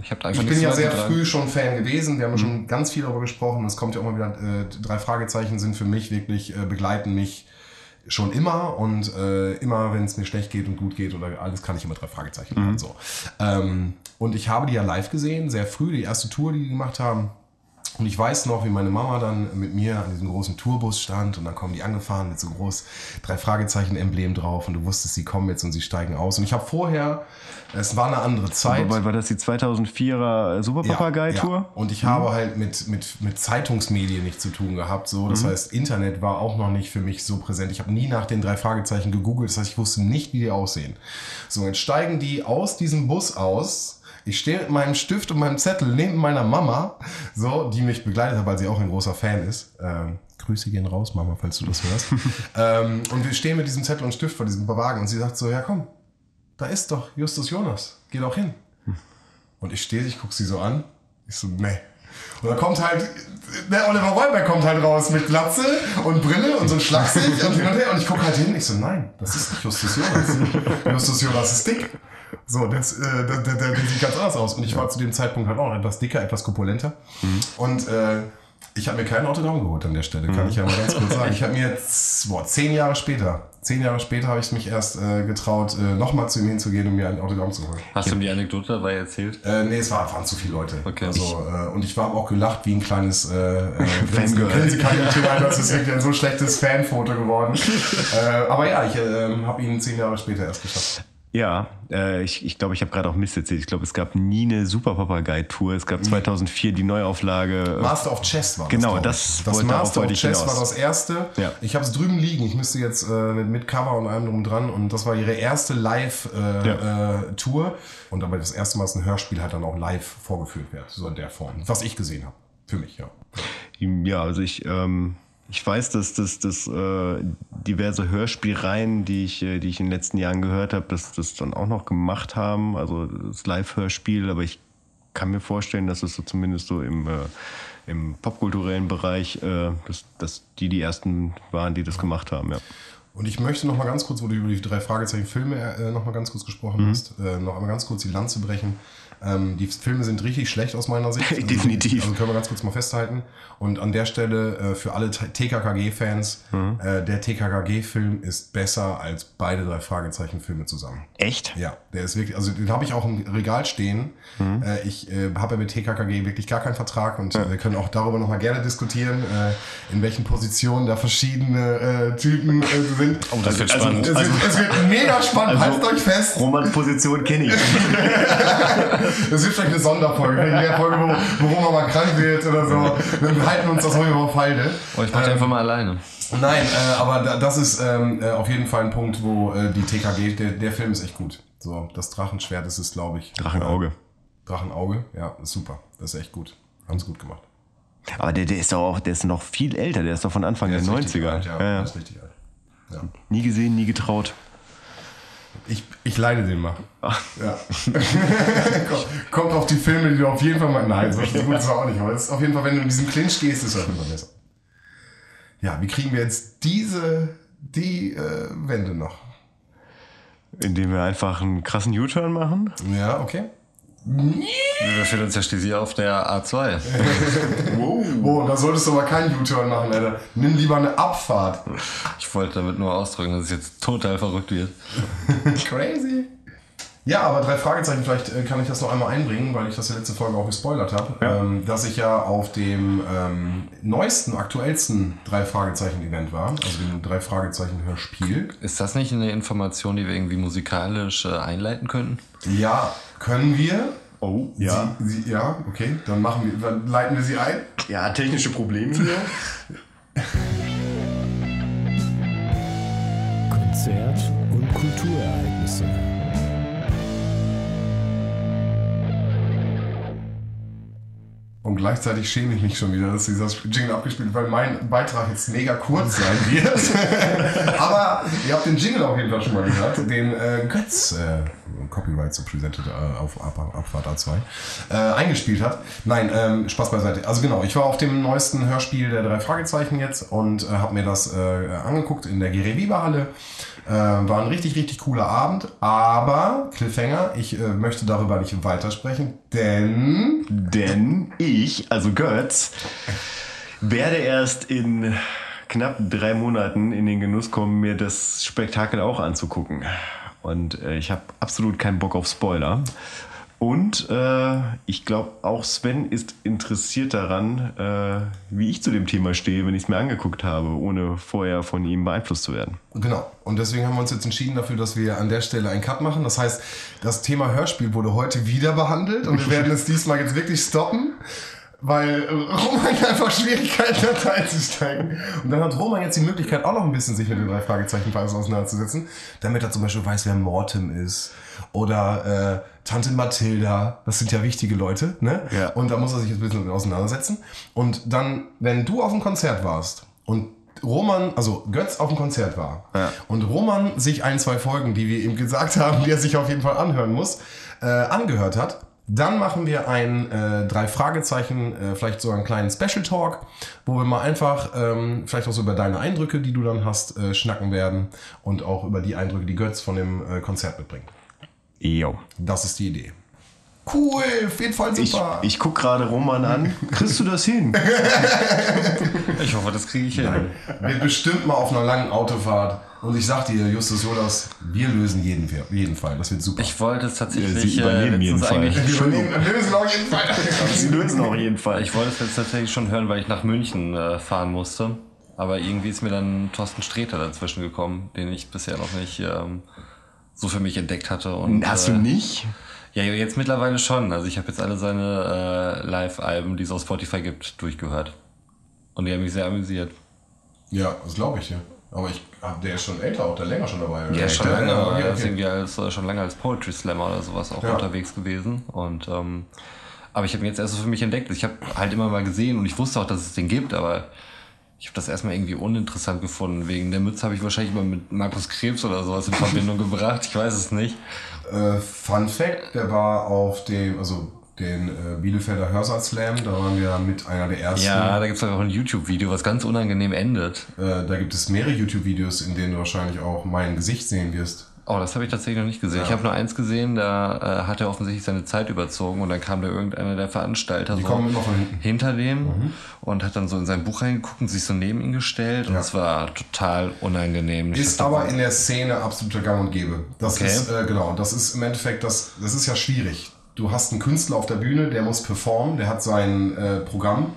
ich Ich bin ja sehr dran. früh schon Fan gewesen. Wir haben ja schon ganz viel darüber gesprochen. Es kommt ja auch mal wieder, äh, drei Fragezeichen sind für mich wirklich, äh, begleiten mich schon immer und äh, immer, wenn es mir schlecht geht und gut geht oder alles, kann ich immer drei Fragezeichen machen. So. Ähm, und ich habe die ja live gesehen, sehr früh, die erste Tour, die die gemacht haben. Und ich weiß noch, wie meine Mama dann mit mir an diesem großen Tourbus stand und dann kommen die angefahren mit so groß drei Fragezeichen-Emblem drauf und du wusstest, sie kommen jetzt und sie steigen aus. Und ich habe vorher, es war eine andere Zeit. War, war das die 2004er Superpapagei-Tour? Ja. Und ich habe halt mit, mit, mit Zeitungsmedien nichts zu tun gehabt. So. Das heißt, Internet war auch noch nicht für mich so präsent. Ich habe nie nach den drei Fragezeichen gegoogelt. Das heißt, ich wusste nicht, wie die aussehen. So, jetzt steigen die aus diesem Bus aus. Ich stehe mit meinem Stift und meinem Zettel neben meiner Mama, so, die mich begleitet hat, weil sie auch ein großer Fan ist. Ähm, Grüße gehen raus, Mama, falls du das hörst. [laughs] ähm, und wir stehen mit diesem Zettel und Stift vor diesem Wagen und sie sagt so, ja komm, da ist doch Justus Jonas, geh doch hin. Und ich stehe, ich gucke sie so an. Ich so, nee. Und dann kommt halt, der Oliver Rollberg kommt halt raus mit Glatze und Brille und so ein Schlagsicht und hin und her. Und ich gucke halt hin. Ich so, nein, das ist nicht Justus Jonas. [laughs] Justus Jonas ist dick. So, das, äh, der, der, der sieht ganz anders aus. Und ich war zu dem Zeitpunkt halt auch etwas dicker, etwas korpulenter. Und äh, ich habe mir kein Autogramm geholt an der Stelle, kann ich ja mal ganz kurz sagen. [laughs] Ich habe mir jetzt, boah, zehn Jahre später, zehn Jahre später habe ich mich erst äh, getraut, äh, nochmal zu ihm hinzugehen und mir ein Autogramm zu holen. Hast du ihm die Anekdote dabei erzählt? Äh, nee, es war, waren zu viele Leute. Okay. Also, äh, und ich war auch gelacht wie ein kleines äh, äh, [laughs] Fangirl. Grinsekandidatur. Das ist wirklich ein so schlechtes Fanfoto geworden. [laughs] äh, aber ja, ich äh, habe ihn zehn Jahre später erst geschafft. Ja, äh, ich ich, glaube, ich habe gerade auch Mist erzählt. Ich glaube, es gab nie eine Superpapagei-Tour. Es gab 2004 die Neuauflage. Master of Chess war das. Genau, glaub ich. das das Master of Chess hinaus. war das erste. Ja. Ich habe es drüben liegen. Ich müsste jetzt äh, mit, mit Cover und allem drum dran. Und das war ihre erste Live-Tour. Äh, Ja. äh, und aber das erste Mal, dass ein Hörspiel halt dann auch live vorgeführt wird. So in der Form. Was ich gesehen habe. Für mich, ja. Ja, also ich, ähm, ich weiß, dass, dass, dass äh, diverse Hörspielreihen, die ich, äh, die ich in den letzten Jahren gehört habe, dass das dann auch noch gemacht haben. Also das Live-Hörspiel, aber ich kann mir vorstellen, dass es so zumindest so im, äh, im popkulturellen Bereich, äh, dass, dass die die ersten waren, die das gemacht haben, ja. Und ich möchte noch mal ganz kurz, wo du über die drei Fragezeichen Filme äh, noch mal ganz kurz gesprochen Mhm. hast, äh, noch einmal ganz kurz die Lanze brechen. Ähm, die Filme sind richtig schlecht aus meiner Sicht. [laughs] Definitiv. Also können wir ganz kurz mal festhalten. Und an der Stelle äh, für alle TKKG-Fans, Mhm. äh, der TKKG-Film ist besser als beide drei Fragezeichen-Filme zusammen. Echt? Ja, der ist wirklich, also den habe ich auch im Regal stehen. Mhm. Äh, ich äh, habe ja mit TKKG wirklich gar keinen Vertrag und äh, wir können auch darüber nochmal gerne diskutieren, äh, in welchen Positionen da verschiedene Typen sind. Oh, das wird Also- spannend. Es, wird, es wird mega spannend, haltet euch fest. Romans Position kenne ich. [laughs] [laughs] Das wird vielleicht eine Sonderfolge, in der Folge, wo, wo Roman mal krank wird oder so. Wir halten uns das ruhig auf Halde. Oh, ich mach die einfach mal alleine. Nein, äh, aber da, das ist ähm, äh, auf jeden Fall ein Punkt, wo äh, die TKG, der, der Film ist echt gut. So, das Drachenschwert ist es, glaube ich. Drachenauge. Äh, Drachenauge, ja, ist super. Das ist echt gut. Haben es gut gemacht. Aber der, der ist doch auch, der ist noch viel älter, der ist doch von Anfang Der der ist richtig 90er. alt, ja. Ja, Der ja. ist richtig alt. Ja. Nie gesehen, nie getraut. Ich, ich leide den mal. Ja. [laughs] kommt, auf die Filme, die du auf jeden Fall mal. Nein, so gut ist auch nicht. Aber es ist auf jeden Fall, wenn du in diesem Clinch gehst, ist es auf jeden Fall besser. Ja, wie kriegen wir jetzt diese, die äh, Wende noch? Indem wir einfach einen krassen U-Turn machen. Ja, okay. Wir befinden uns ja schließlich auf der A2. [laughs] Oh, da solltest du aber keinen U-Turn machen, Alter. Nimm lieber eine Abfahrt. Ich wollte damit nur ausdrücken, dass es jetzt total verrückt wird. Crazy. Ja, aber drei Fragezeichen, vielleicht äh, kann ich das noch einmal einbringen, weil ich das ja letzte Folge auch gespoilert habe, ähm, dass ich ja auf dem ähm, neuesten, aktuellsten drei Fragezeichen-Event war, also dem drei Fragezeichen-Hörspiel. Ist das nicht eine Information, die wir irgendwie musikalisch äh, einleiten könnten? Ja, können wir. Oh, Sie, sie, ja, okay, dann machen wir, dann leiten wir sie ein. Ja, technische Probleme hier. [laughs] Konzert und Kulturereignisse. Und gleichzeitig schäme ich mich schon wieder, dass dieser Jingle abgespielt wird, weil mein Beitrag jetzt mega kurz sein wird. [laughs] Aber ihr habt den Jingle auf jeden Fall schon mal gehört, den äh, Götz, äh, Copyright so presented äh, auf Ab- Abfahrt A2, äh, eingespielt hat. Nein, ähm, Spaß beiseite. Also genau, ich war auf dem neuesten Hörspiel der drei Fragezeichen jetzt und äh, habe mir das äh, angeguckt in der Gere Weber Halle. Äh, war ein richtig, richtig cooler Abend, aber Cliffhanger, ich äh, möchte darüber nicht weitersprechen, denn Denn ich, also Götz, werde erst in knapp drei Monaten in den Genuss kommen, mir das Spektakel auch anzugucken. Und äh, ich habe absolut keinen Bock auf Spoiler. Und äh, ich glaube, auch Sven ist interessiert daran, äh, wie ich zu dem Thema stehe, wenn ich es mir angeguckt habe, ohne vorher von ihm beeinflusst zu werden. Genau. Und deswegen haben wir uns jetzt entschieden dafür, dass wir an der Stelle einen Cut machen. Das heißt, das Thema Hörspiel wurde heute wieder behandelt und wir werden es [laughs] diesmal jetzt wirklich stoppen, weil Roman [laughs] einfach Schwierigkeiten hat einzusteigen. Und dann hat Roman jetzt die Möglichkeit, auch noch ein bisschen sich mit den drei Fragezeichen auseinanderzusetzen, damit er zum Beispiel weiß, wer Mortem ist oder äh, Tante Mathilda. Das sind ja wichtige Leute, ne? Ja. Und da muss er sich jetzt ein bisschen auseinandersetzen. Und dann, wenn du auf dem Konzert warst und Roman, also Götz auf dem Konzert war Ja. und Roman sich ein, zwei Folgen, die wir ihm gesagt haben, die er sich auf jeden Fall anhören muss, äh, angehört hat, dann machen wir ein äh, drei Fragezeichen, äh, vielleicht so einen kleinen Special Talk, wo wir mal einfach ähm, vielleicht auch so über deine Eindrücke, die du dann hast, äh, schnacken werden und auch über die Eindrücke, die Götz von dem äh, Konzert mitbringt. Jo. Das ist die Idee. Cool, auf jeden Fall Ich, super. ich gucke gerade Roman an. [laughs] Kriegst du das hin? [laughs] Ich hoffe, das kriege ich hin. Wird bestimmt mal auf einer langen Autofahrt. Und ich sag dir, Justus Jodas, wir lösen jeden, jeden Fall. Das wird super. Ich wollte es Ja, tatsächlich sie übernehmen äh, jeden Fall. wir lösen, auf jeden Fall. [laughs] Sie lösen auf jeden Fall. Ich wollte es jetzt tatsächlich schon hören, weil ich nach München äh, fahren musste. Aber irgendwie ist mir dann Thorsten Sträter dazwischen gekommen, den ich bisher noch nicht ähm, so für mich entdeckt hatte. Und, Hast du äh, nicht? Ja, jetzt mittlerweile schon. Also ich habe jetzt alle seine äh, Live-Alben, die es auf Spotify gibt, durchgehört. Und die haben mich sehr amüsiert. Ja, das glaube ich, ja. Aber ich, ach, der ist schon älter, auch der länger schon dabei. oder? Ja, schon Der- lange, ja, aber okay, er ist okay. irgendwie als, äh, schon lange als Poetry Slammer oder sowas auch Ja. unterwegs gewesen. Und ähm, aber ich habe ihn jetzt erst so für mich entdeckt. Ich habe halt immer mal gesehen und ich wusste auch, dass es den gibt, aber ich habe das erstmal irgendwie uninteressant gefunden. Wegen der Mütze habe ich wahrscheinlich mal mit Markus Krebs oder sowas in Verbindung [laughs] gebracht. Ich weiß es nicht. Äh, Fun Fact, der war auf dem, also den äh, Bielefelder Hörsaal Slam, da waren wir mit einer der ersten. Ja, da gibt es auch ein YouTube-Video, was ganz unangenehm endet. Äh, da gibt es mehrere YouTube-Videos, in denen du wahrscheinlich auch mein Gesicht sehen wirst. Oh, das habe ich tatsächlich noch nicht gesehen. Ja. Ich habe nur eins gesehen, da äh, hat er offensichtlich seine Zeit überzogen und dann kam da irgendeiner der Veranstalter Die so kommen immer von hinten. Mhm. hinter dem und hat dann so in sein Buch reingeguckt und sich so neben ihn gestellt und Ja. es war total unangenehm. Ist aber in der Szene absoluter Gang und Gäbe. Das Okay. ist, äh, genau, das ist im Endeffekt, das, das ist ja schwierig. Du hast einen Künstler auf der Bühne, der muss performen, der hat sein äh, Programm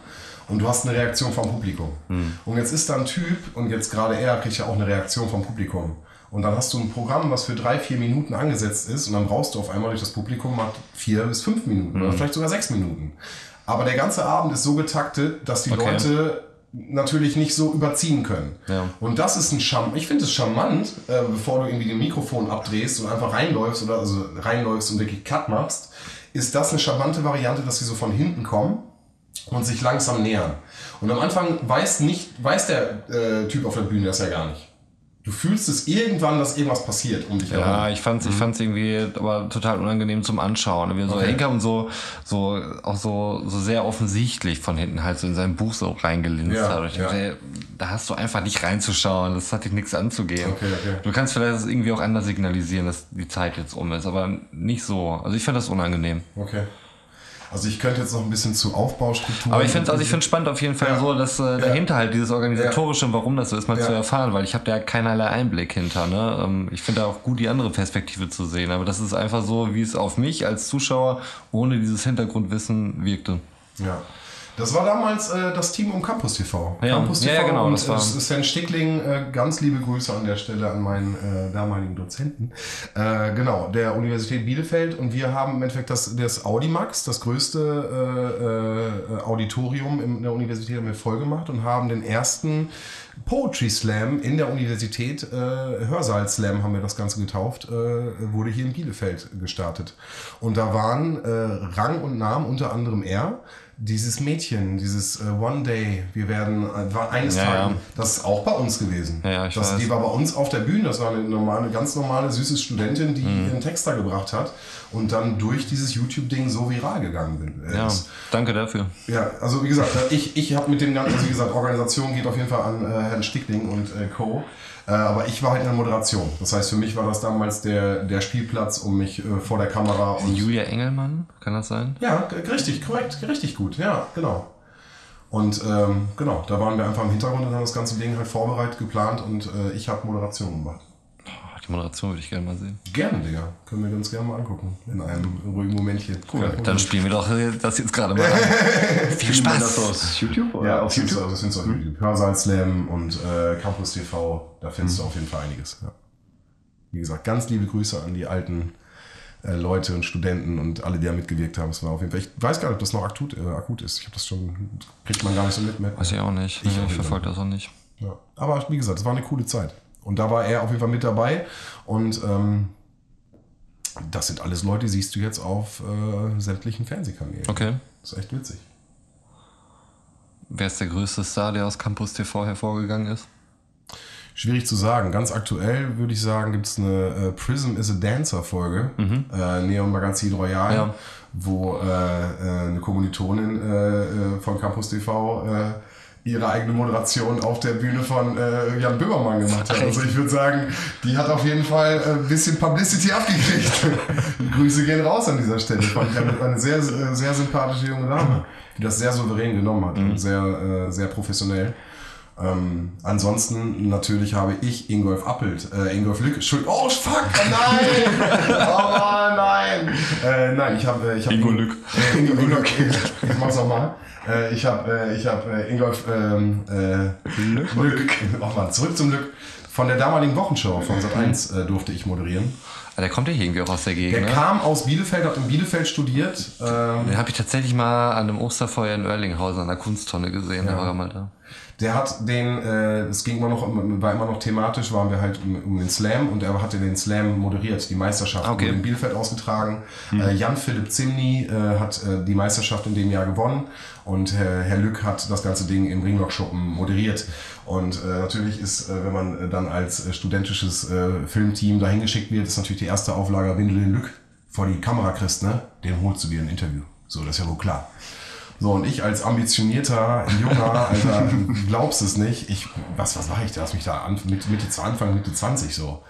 und du hast eine Reaktion vom Publikum. Hm. Und jetzt ist da ein Typ und jetzt gerade er kriegt ja auch eine Reaktion vom Publikum. Und dann hast du ein Programm, was für drei, vier Minuten angesetzt ist und dann brauchst du auf einmal durch das Publikum hat vier bis fünf Minuten Hm. oder vielleicht sogar sechs Minuten. Aber der ganze Abend ist so getaktet, dass die Okay. Leute natürlich nicht so überziehen können. Ja. Und das ist ein Charme. Ich finde es charmant, äh, bevor du irgendwie den Mikrofon abdrehst und einfach reinläufst oder also reinläufst und wirklich Cut machst, ist das eine charmante Variante, dass sie so von hinten kommen und sich langsam nähern. Und am Anfang weiß nicht, weiß der äh, Typ auf der Bühne das ja gar nicht. Du fühlst es irgendwann, dass irgendwas passiert um dich Ja, herum. ich fand's, ich fand's irgendwie aber total unangenehm zum Anschauen. Wie so Okay. hinkam und so, so, auch so, so sehr offensichtlich von hinten halt so in sein Buch so reingelinst Ja, hat. Und ich ja. dachte, da hast du einfach nicht reinzuschauen. Das hat dir nichts anzugehen. Okay, okay. Du kannst vielleicht irgendwie auch anders signalisieren, dass die Zeit jetzt um ist, aber nicht so. Also ich fand das unangenehm. Okay. Also ich könnte jetzt noch ein bisschen zu Aufbaustrukturen. Aber ich finde also ich finde spannend auf jeden Fall Ja. so, dass äh, dahinter halt dieses organisatorische und warum das so ist, mal Ja. zu erfahren, weil ich habe da keinerlei Einblick hinter. Ne? Ähm, Ich finde da auch gut die andere Perspektive zu sehen, aber das ist einfach so, wie es auf mich als Zuschauer ohne dieses Hintergrundwissen wirkte. Ja. Das war damals äh, das Team um Campus TV. Ja, Campus TV ja, genau, Und, das war- äh, Sven Stickling, äh, ganz liebe Grüße an der Stelle an meinen äh, damaligen Dozenten. Äh, genau, der Universität Bielefeld. Und wir haben im Endeffekt das, das Audimax, das größte äh, äh, Auditorium in der Universität, haben wir voll gemacht und haben den ersten Poetry Slam in der Universität, äh, Hörsaal Slam haben wir das Ganze getauft, äh, wurde hier in Bielefeld gestartet. Und da waren äh, Rang und Namen, unter anderem er, dieses Mädchen, dieses äh, One Day, wir werden, äh, war eines Ja, Tages, ja. das ist auch bei uns gewesen. Ja, ja, ich das, weiß. Die war bei uns auf der Bühne, das war eine normale, ganz normale, süße Studentin, die Mhm. ihren Text da gebracht hat und dann durch dieses YouTube-Ding so viral gegangen bin, äh, Ja, danke dafür. Ja, also wie gesagt, ich, ich habe mit dem ganzen, also wie gesagt, Organisation geht auf jeden Fall an äh, Herrn Stickling und äh, Co. Äh, aber ich war halt in der Moderation. Das heißt, für mich war das damals der, der Spielplatz, um mich äh, vor der Kamera und. Julia Engelmann, kann das sein? Ja, richtig, korrekt, richtig gut, ja, genau. Und ähm, genau, da waren wir einfach im Hintergrund und haben das ganze Ding halt vorbereitet, geplant und äh, ich habe Moderation gemacht. Die Moderation würde ich gerne mal sehen. Gerne, Digga. Können wir uns gerne mal angucken. In einem ruhigen Momentchen. Cool. Dann spielen wir doch äh, das jetzt gerade mal [laughs] an. Viel Spielen wir das Spaß. aus YouTube oder Ja, auf YouTube. YouTube? Das findest du auf YouTube. Hörsaal Slam und äh, Campus TV, da findest du auf jeden Fall einiges. Ja. Wie gesagt, ganz liebe Grüße an die alten äh, Leute und Studenten und alle, die da mitgewirkt haben. Es war auf jeden Fall. Ich weiß gar nicht, ob das noch akut, äh, akut ist. Ich habe das schon, kriegt man gar nicht so mit. mit. Weiß ich auch nicht. Ich Ich, verfolge das auch nicht. Ja. Aber wie gesagt, es war eine coole Zeit. Und da war er auf jeden Fall mit dabei. Und ähm, das sind alles Leute, die siehst du jetzt auf äh, sämtlichen Fernsehkanälen. Okay. Das ist echt witzig. Wer ist der größte Star, der aus Campus TV hervorgegangen ist? Schwierig zu sagen. Ganz aktuell würde ich sagen, gibt es eine äh, Prism is a Dancer Folge, äh, Neon Magazin Royal, Ja. wo äh, äh, eine Kommilitonin äh, von Campus TV ihre eigene Moderation auf der Bühne von äh, Jan Böhmermann gemacht hat. Also ich würde sagen, die hat auf jeden Fall äh, ein bisschen Publicity abgekriegt. [laughs] Grüße gehen raus an dieser Stelle. Fand ich eine, sehr, sehr sehr sympathische junge Dame, die das sehr souverän genommen hat und sehr, äh, sehr professionell. Ähm, ansonsten natürlich habe ich Ingolf Appelt, äh, Ingolf Lück, Entschuldigung, oh fuck, nein, [laughs] oh nein, äh, nein, ich habe, ich habe Ingo Lück. äh, Ingo, Ingo, ich, ich mach's nochmal. Äh, ich habe, äh, ich habe äh, Ingolf ähm, äh, Lück, Lück, oh Mann, zurück zum Glück. Von der damaligen Wochenshow von Sat1 äh, durfte ich moderieren. Ah, Der kommt ja hier irgendwie auch aus der Gegend, Der ne? kam aus Bielefeld, hat in Bielefeld studiert. Ähm, Den habe ich tatsächlich mal an einem Osterfeuer in Oerlinghausen an der Kunsttonne gesehen. Da war er mal da. Der hat den, äh, es ging immer noch, war immer noch thematisch, waren wir halt um, um den Slam und er hatte den Slam moderiert, die Meisterschaft Okay. in Bielefeld ausgetragen. Äh, Jan-Philipp Zimny äh, hat äh, die Meisterschaft in dem Jahr gewonnen und äh, Herr Lück hat das ganze Ding im Ringlock-Schuppen moderiert. Und äh, natürlich ist, äh, wenn man äh, dann als äh, studentisches äh, Filmteam dahin geschickt wird, ist natürlich die erste Auflage, wenn du den Lück vor die Kamera kriegst, ne, den holst du dir ein Interview. So, das ist ja wohl klar. So, und ich als ambitionierter Junger, [laughs] Alter, glaubst es nicht, ich, was, was war ich da? Lass mich da an, mit, Mitte, Anfang, Mitte 20 so.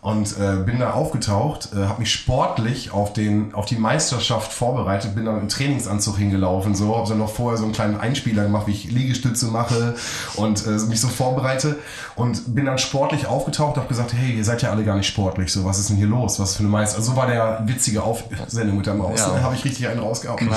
Und äh, bin da aufgetaucht, äh, habe mich sportlich auf den auf die Meisterschaft vorbereitet, bin dann im Trainingsanzug hingelaufen, so habe dann noch vorher so einen kleinen Einspieler gemacht, wie ich Liegestütze mache und äh, mich so vorbereite und bin dann sportlich aufgetaucht, habe gesagt, hey, ihr seid ja alle gar nicht sportlich, so was ist denn hier los, was für eine Meister? Also so war der witzige Aufsendung mit der Maus, Ja. [laughs] da habe ich richtig einen rausgehauen.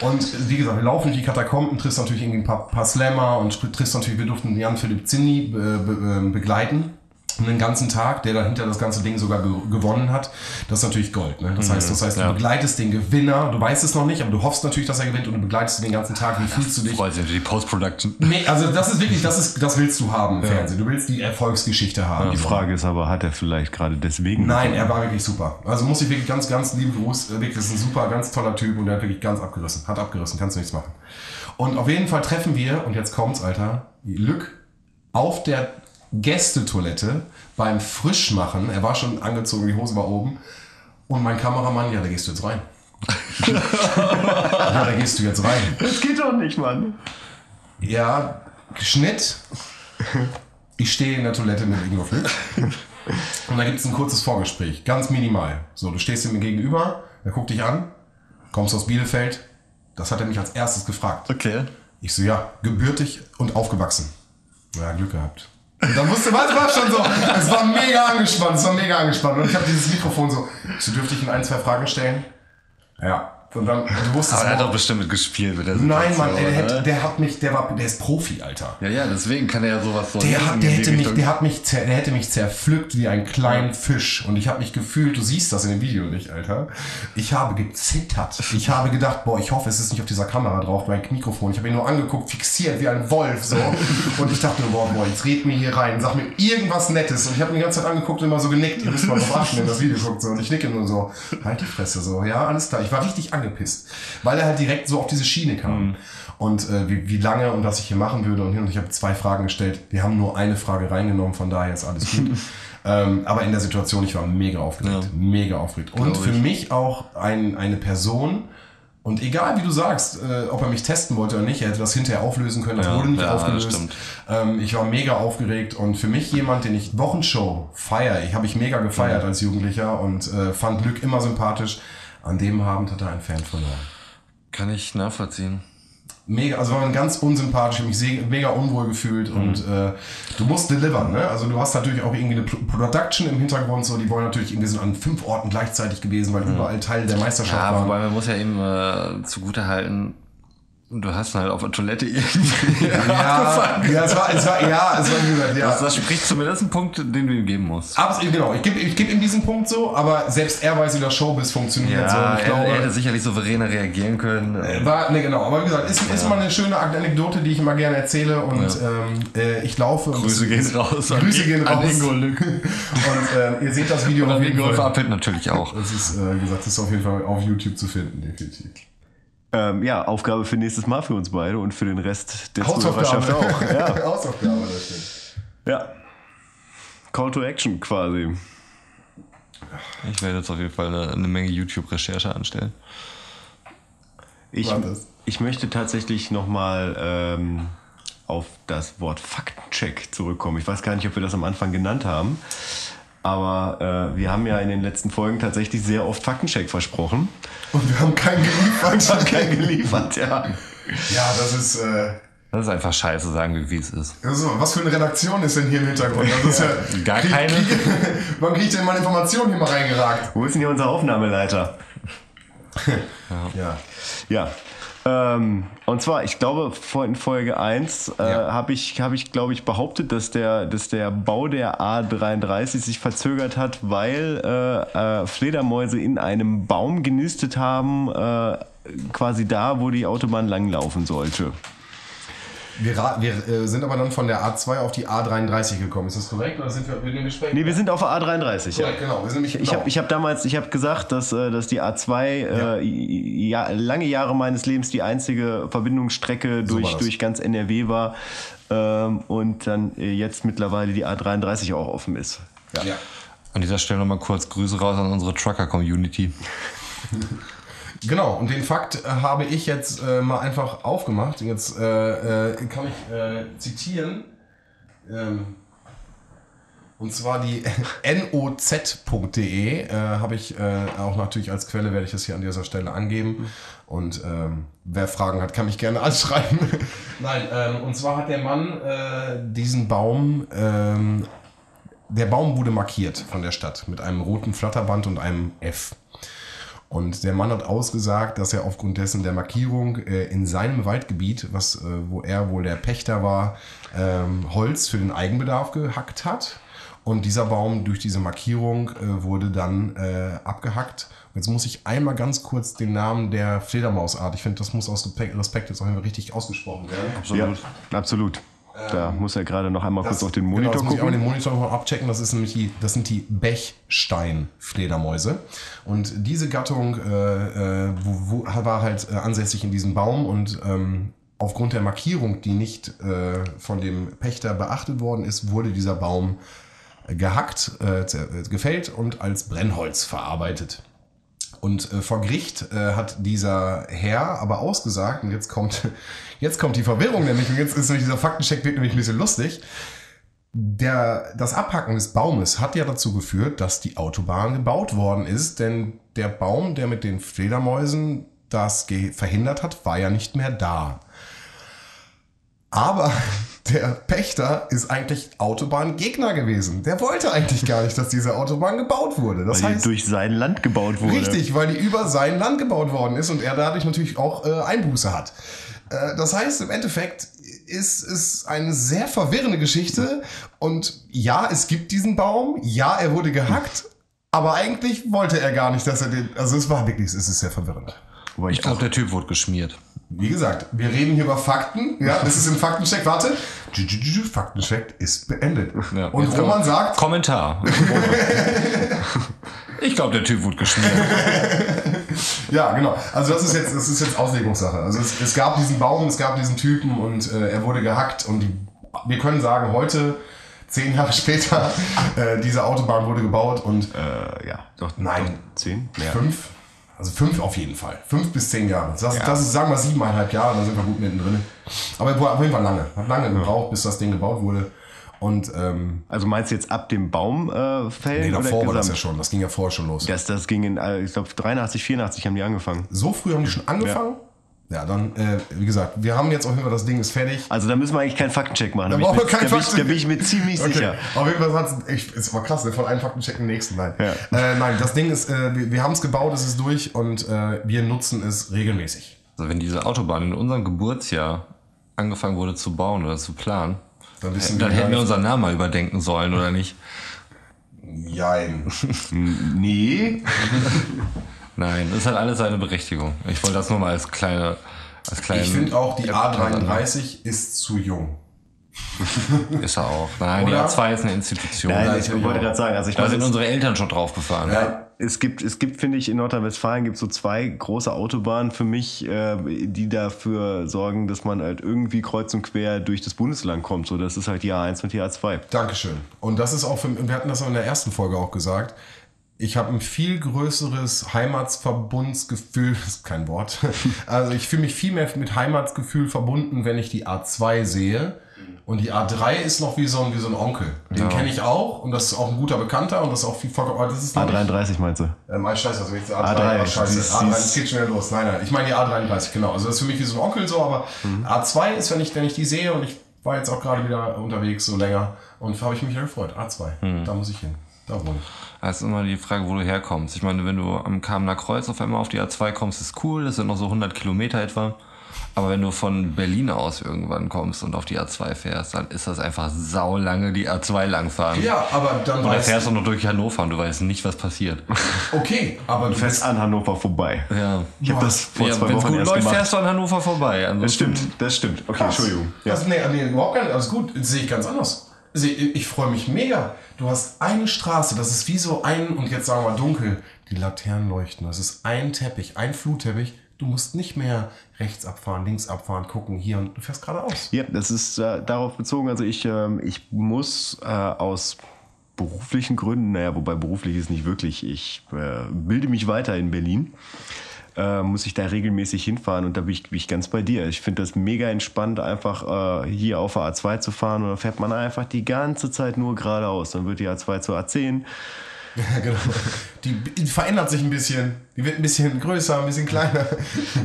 Und wie gesagt, wir laufen durch die Katakomben, triffst natürlich irgendwie ein paar, paar Slammer und triffst natürlich, wir durften Jan-Philipp Zinni be, be, ähm, begleiten. Einen ganzen Tag, der dahinter das ganze Ding sogar ge gewonnen hat. Das ist natürlich Gold. Ne? Das heißt, das heißt, du ja. begleitest den Gewinner, du weißt es noch nicht, aber du hoffst natürlich, dass er gewinnt und du begleitest ihn den ganzen Tag. Wie fühlst du dich? Freut sich die Post-Production. Nee, also das ist wirklich, das ist, das willst du haben im Fernsehen. Du willst die Erfolgsgeschichte haben. Die Frage ist aber, hat er vielleicht gerade deswegen. Nein, er war wirklich super. Also muss ich wirklich ganz, ganz lieben Gruß. äh, Wirklich, das ist ein super, ganz toller Typ und der hat wirklich ganz abgerissen. Hat abgerissen, kannst du nichts machen. Und auf jeden Fall treffen wir, und jetzt kommt's, Alter, Lück auf der Gästetoilette beim Frischmachen. Er war schon angezogen, die Hose war oben. Und mein Kameramann, ja, da gehst du jetzt rein. [laughs] ja, da gehst du jetzt rein. Das geht doch nicht, Mann. Ja, Schnitt. Ich stehe in der Toilette mit Ingo Flück. Und da gibt es ein kurzes Vorgespräch. Ganz minimal. So, du stehst ihm gegenüber, er guckt dich an, kommst aus Bielefeld. Das hat er mich als erstes gefragt. Okay. Ich so, ja, gebürtig und aufgewachsen. Ja, Glück gehabt. Und dann wusste was war schon so. Es war mega angespannt, es war mega angespannt. Und ich habe dieses Mikrofon so, so dürfte ich ihn ein, zwei Fragen stellen? Ja. Und dann, du wusstest Aber er hat doch bestimmt mitgespielt mit der Nein, Situation, Mann, ey, der, hat, der hat mich, der war, der ist Profi, Alter. Ja, ja, deswegen kann er ja sowas so. Der, hat, der, hätte mich, der, hat mich der hätte mich zerpflückt wie einen kleinen Fisch. Und ich habe mich gefühlt, du siehst das in dem Video nicht, Alter. Ich habe gezittert. Ich habe gedacht, boah, ich hoffe, es ist nicht auf dieser Kamera drauf, mein Mikrofon. Ich habe ihn nur angeguckt, fixiert wie ein Wolf. so. [laughs] Und ich dachte, boah, boah, jetzt red mir hier rein, sag mir irgendwas Nettes. Und ich habe ihn die ganze Zeit angeguckt und immer so genickt. Ihr müsst mal drauf achten, wenn ihr das Video guckt. So. Und ich nicke nur so, halt die Fresse so. Ja, alles klar. Ich war richtig angepisst. Weil er halt direkt so auf diese Schiene kam. Und äh, wie, wie lange und was ich hier machen würde und hin. Und ich habe zwei Fragen gestellt. Wir haben nur eine Frage reingenommen, von daher ist alles gut. [laughs] ähm, aber in der Situation, ich war mega aufgeregt. Ja. Mega aufgeregt. Und für ich. mich auch ein, eine Person, und egal wie du sagst, äh, ob er mich testen wollte oder nicht, er hätte das hinterher auflösen können, das Ja, wurde nicht ja, aufgelöst. Ähm, ich war mega aufgeregt und für mich jemand, den ich Wochenshow feiere, ich habe ich mega gefeiert Mhm. als Jugendlicher und äh, fand Glück immer sympathisch. An dem Abend hat er einen Fan verloren. Kann ich nachvollziehen. Mega, also war ganz unsympathisch, ich habe mich mega unwohl gefühlt Mhm. und äh, du musst delivern, ne? Also du hast natürlich auch irgendwie eine Pro- Production im Hintergrund, so die wollen natürlich irgendwie sind an fünf Orten gleichzeitig gewesen, weil überall Teil der Meisterschaft Mhm. Ja, waren. wobei man muss ja eben äh, zugute halten, du hast halt auf der Toilette irgendwie [laughs] [laughs] ja, ja, es war, es war, ja, es war wie gesagt, ja. Das, das spricht zumindest einen Punkt, den du ihm geben musst. Absolut, genau. Ich gebe ich geb ihm diesen Punkt so, aber selbst er weiß, wie das Showbiz funktioniert. so. Und Ja, ich er, glaube, er hätte sicherlich souveräner reagieren können. war, ne, genau. Aber wie gesagt, ist, ist mal eine schöne Anekdote, die ich immer gerne erzähle. Und ähm, äh, ich laufe. und Grüße gehen raus Grüße gehen an raus. Ingo Lück. [laughs] Und äh, ihr seht das Video Und auf an jeden Fall. Natürlich auch. Das ist, äh, wie gesagt, das ist auf jeden Fall auf YouTube zu finden, definitiv. Ähm, ja, Aufgabe für nächstes Mal für uns beide und für den Rest der Hausaufgabe. Zuhörerschaft auch. Ja. [laughs] Hausaufgabe, das stimmt. ja. Call to Action quasi. Ich werde jetzt auf jeden Fall eine, eine Menge YouTube-Recherche anstellen. Ich, ich möchte tatsächlich nochmal ähm, auf das Wort Faktencheck zurückkommen. Ich weiß gar nicht, ob wir das am Anfang genannt haben. Aber äh, wir haben ja in den letzten Folgen tatsächlich sehr oft Faktencheck versprochen. Und wir haben keinen geliefert. Haben keinen geliefert, ja. ja, das ist. Äh, Das ist einfach scheiße, sagen wir, wie es ist. Also, was für eine Redaktion ist denn hier im Hintergrund? Das ist ja, [laughs] Gar keine. Krieg, [laughs] wann kriege ich denn mal Informationen hier mal reingeragt? Wo ist denn hier unser Aufnahmeleiter? [laughs] Ja. Ja. Ähm, und zwar, ich glaube, in Folge 1 äh, Ja. habe ich, hab ich glaube ich, behauptet, dass der, dass der Bau der A33 sich verzögert hat, weil äh, äh, Fledermäuse in einem Baum genistet haben, äh, quasi da, wo die Autobahn langlaufen sollte. Wir, wir äh, sind aber dann von der A2 auf die A33 gekommen. Ist das korrekt? Oder sind wir in dem Gespräch? Nee, wir sind auf der A33, ja. Genau. Wir sind nämlich, Ich genau. habe ich hab damals, ich habe gesagt, dass, äh, dass die A2 äh, ja, lange Jahre meines Lebens die einzige Verbindungsstrecke So durch, durch ganz NRW war ähm, und dann äh, jetzt mittlerweile die A33 auch offen ist. Ja. ja. An dieser Stelle nochmal kurz Grüße raus an unsere Trucker-Community. [laughs] Genau, und den Fakt äh, habe ich jetzt äh, mal einfach aufgemacht. Jetzt äh, äh, kann ich äh, zitieren. Ähm, Und zwar die [laughs] noz.de äh, habe ich auch natürlich als Quelle, werde ich das hier an dieser Stelle angeben. Und ähm, wer Fragen hat, kann mich gerne [laughs] anschreiben. Nein, ähm, und zwar hat der Mann diesen Baum, ähm, der Baum wurde markiert von der Stadt mit einem roten Flatterband und einem F. Und der Mann hat ausgesagt, dass er aufgrund dessen der Markierung äh, in seinem Waldgebiet, was, äh, wo er wohl der Pächter war, ähm, Holz für den Eigenbedarf gehackt hat. Und dieser Baum durch diese Markierung äh, wurde dann äh, abgehackt. Jetzt muss ich einmal ganz kurz den Namen der Fledermausart, ich finde, das muss aus Respekt jetzt auch immer richtig ausgesprochen werden. Absolut. Ja, absolut. Da muss er gerade noch einmal Das- kurz auf den Monitor genau, das muss ich auch gucken. den Monitor noch abchecken. Das, ist nämlich die, das sind die Bechstein-Fledermäuse. Und diese Gattung äh, äh, wo, wo, war halt äh, ansässig in diesem Baum und ähm, aufgrund der Markierung, die nicht äh, von dem Pächter beachtet worden ist, wurde dieser Baum gehackt, äh, gefällt und als Brennholz verarbeitet. Und äh, vor Gericht äh, hat dieser Herr aber ausgesagt, und jetzt kommt, [laughs] jetzt kommt die Verwirrung nämlich, und jetzt ist nämlich dieser Faktencheck wird nämlich ein bisschen lustig. Der, das Abhacken des Baumes hat ja dazu geführt, dass die Autobahn gebaut worden ist, denn der Baum, der mit den Fledermäusen das verhindert hat, war ja nicht mehr da. Aber der Pächter ist eigentlich Autobahngegner gewesen. Der wollte eigentlich gar nicht, dass diese Autobahn gebaut wurde. Das Weil die heißt, durch sein Land gebaut wurde. Richtig, weil die über sein Land gebaut worden ist und er dadurch natürlich auch äh, Einbuße hat. Äh, das heißt, im Endeffekt ist es eine sehr verwirrende Geschichte. Und ja, es gibt diesen Baum. Ja, er wurde gehackt. Aber eigentlich wollte er gar nicht, dass er den. Also es war wirklich, es ist sehr verwirrend. Wobei Ich ich glaube, der Typ wurde geschmiert. Wie gesagt, wir reden hier über Fakten. Ja, [laughs] das ist im Faktencheck. Warte. Faktencheck ist beendet. Ja. Und Roman sagt, Kommentar. [laughs] ich glaube, der Typ wurde geschmiert. [laughs] Ja, genau. Also das ist jetzt, das ist jetzt Auslegungssache. Also es, es gab diesen Baum, es gab diesen Typen und äh, er wurde gehackt und die, wir können sagen, heute, zehn Jahre später, äh, diese Autobahn wurde gebaut und äh, ja, doch. Nein. Zehn? Ja. fünf, also fünf auf jeden Fall. Fünf bis zehn Jahre. Das, das ist, sagen wir, siebeneinhalb Jahre, da sind wir gut mittendrin. Aber er wurde auf jeden Fall lange. Hat lange gebraucht, bis das Ding gebaut wurde. Und ähm, Also meinst du jetzt ab dem Baum äh, fällen nee, oder davor war das ja schon. Das ging ja vorher schon los. Das, das ging in, äh, ich glaube, 83, 84 haben die angefangen. So früh haben die schon angefangen. Ja, dann, äh, wie gesagt, wir haben jetzt auf jeden Fall, das Ding ist fertig. Also da müssen wir eigentlich keinen Faktencheck machen. Da, Da bin ich, brauchen mir- wir keinen da, bin ich, da bin ich mir ziemlich sicher. Auf jeden Fall hat's, ich, es war krass, ne? von einem Faktencheck im nächsten. Nein, Ja. äh, nein das Ding ist, äh, wir, wir haben es gebaut, es ist durch und äh, wir nutzen es regelmäßig. Also wenn diese Autobahn in unserem Geburtsjahr angefangen wurde zu bauen oder zu planen, Dann dann wir hätten wir unseren Namen mal überdenken sollen, oder nicht? nicht- Jein. [laughs] Nee. [laughs] Nein, das hat alles seine Berechtigung. Ich wollte das nur mal als kleine, als kleinen. Ich finde auch, die Ja, A33 ist zu jung. [laughs] Ist er auch. Nein, Oder? die A2 ist eine Institution. Nein, Nein, ich wollte gerade sagen, also ich da sind es, unsere Eltern schon drauf gefahren. Ja. es gibt, es gibt, finde ich, in Nordrhein-Westfalen gibt so zwei große Autobahnen für mich, äh, die dafür sorgen, dass man halt irgendwie kreuz und quer durch das Bundesland kommt. So, das ist halt die A1 und die A2. Dankeschön. Und das ist auch für, wir hatten das auch in der ersten Folge auch gesagt. Ich habe ein viel größeres Heimatsverbundsgefühl, das [laughs] ist kein Wort. Also ich fühle mich viel mehr mit Heimatsgefühl verbunden, wenn ich die A2 sehe. Und die A3 ist noch wie so ein, wie so ein Onkel. Den kenne ich auch und das ist auch ein guter Bekannter und das ist auch viel vollkommen. aber Das ist noch nicht- A33 meinst du? ähm, ah, scheiße, also jetzt A3, A3, ah, scheiße, sie ist- A3, sie das ist- geht schnell los. Nein, nein, ich meine die A33, genau. Also das ist für mich wie so ein Onkel so, aber A2 ist, wenn ich, wenn ich die sehe und ich war jetzt auch gerade wieder unterwegs, so länger, und habe ich mich ja gefreut. A2, da muss ich hin. Da wohne ich. Das ist immer die Frage, wo du herkommst. Ich meine, wenn du am Kamener Kreuz auf einmal auf die A2 kommst, ist cool. Das sind noch so 100 Kilometer etwa. Aber wenn du von Berlin aus irgendwann kommst und auf die A2 fährst, dann ist das einfach saulange die A2 langfahren. Ja, aber dann Oder weißt fährst du noch durch Hannover und du weißt nicht, was passiert. okay, aber du Fährst an Hannover vorbei. Ja. Ich habe das vor ja zwei Wochen gut erst läuft, gemacht. fährst du an Hannover vorbei. Das Ansonsten stimmt, das stimmt. Okay, Entschuldigung. Ja. Das, nee, nee, überhaupt gar nicht. Alles gut. Das sehe ich ganz anders. Seh- Ich freue mich mega. Du hast eine Straße, das ist wie so ein, und jetzt sagen wir dunkel, die Laternen leuchten. Das ist ein Teppich, ein Flutteppich. Du musst nicht mehr rechts abfahren, links abfahren, gucken, hier und du fährst geradeaus. Ja, das ist äh, darauf bezogen. Also ich, ähm, ich muss äh, aus beruflichen Gründen, naja, wobei beruflich ist nicht wirklich, ich äh, bilde mich weiter in Berlin. Äh, muss ich da regelmäßig hinfahren und da bin ich, bin ich ganz bei dir. Ich finde das mega entspannt, einfach äh, hier auf der A2 zu fahren und dann fährt man einfach die ganze Zeit nur geradeaus. Dann wird die A2 zur A10 Ja, [laughs] genau. Die, die verändert sich ein bisschen. Die wird ein bisschen größer, ein bisschen kleiner.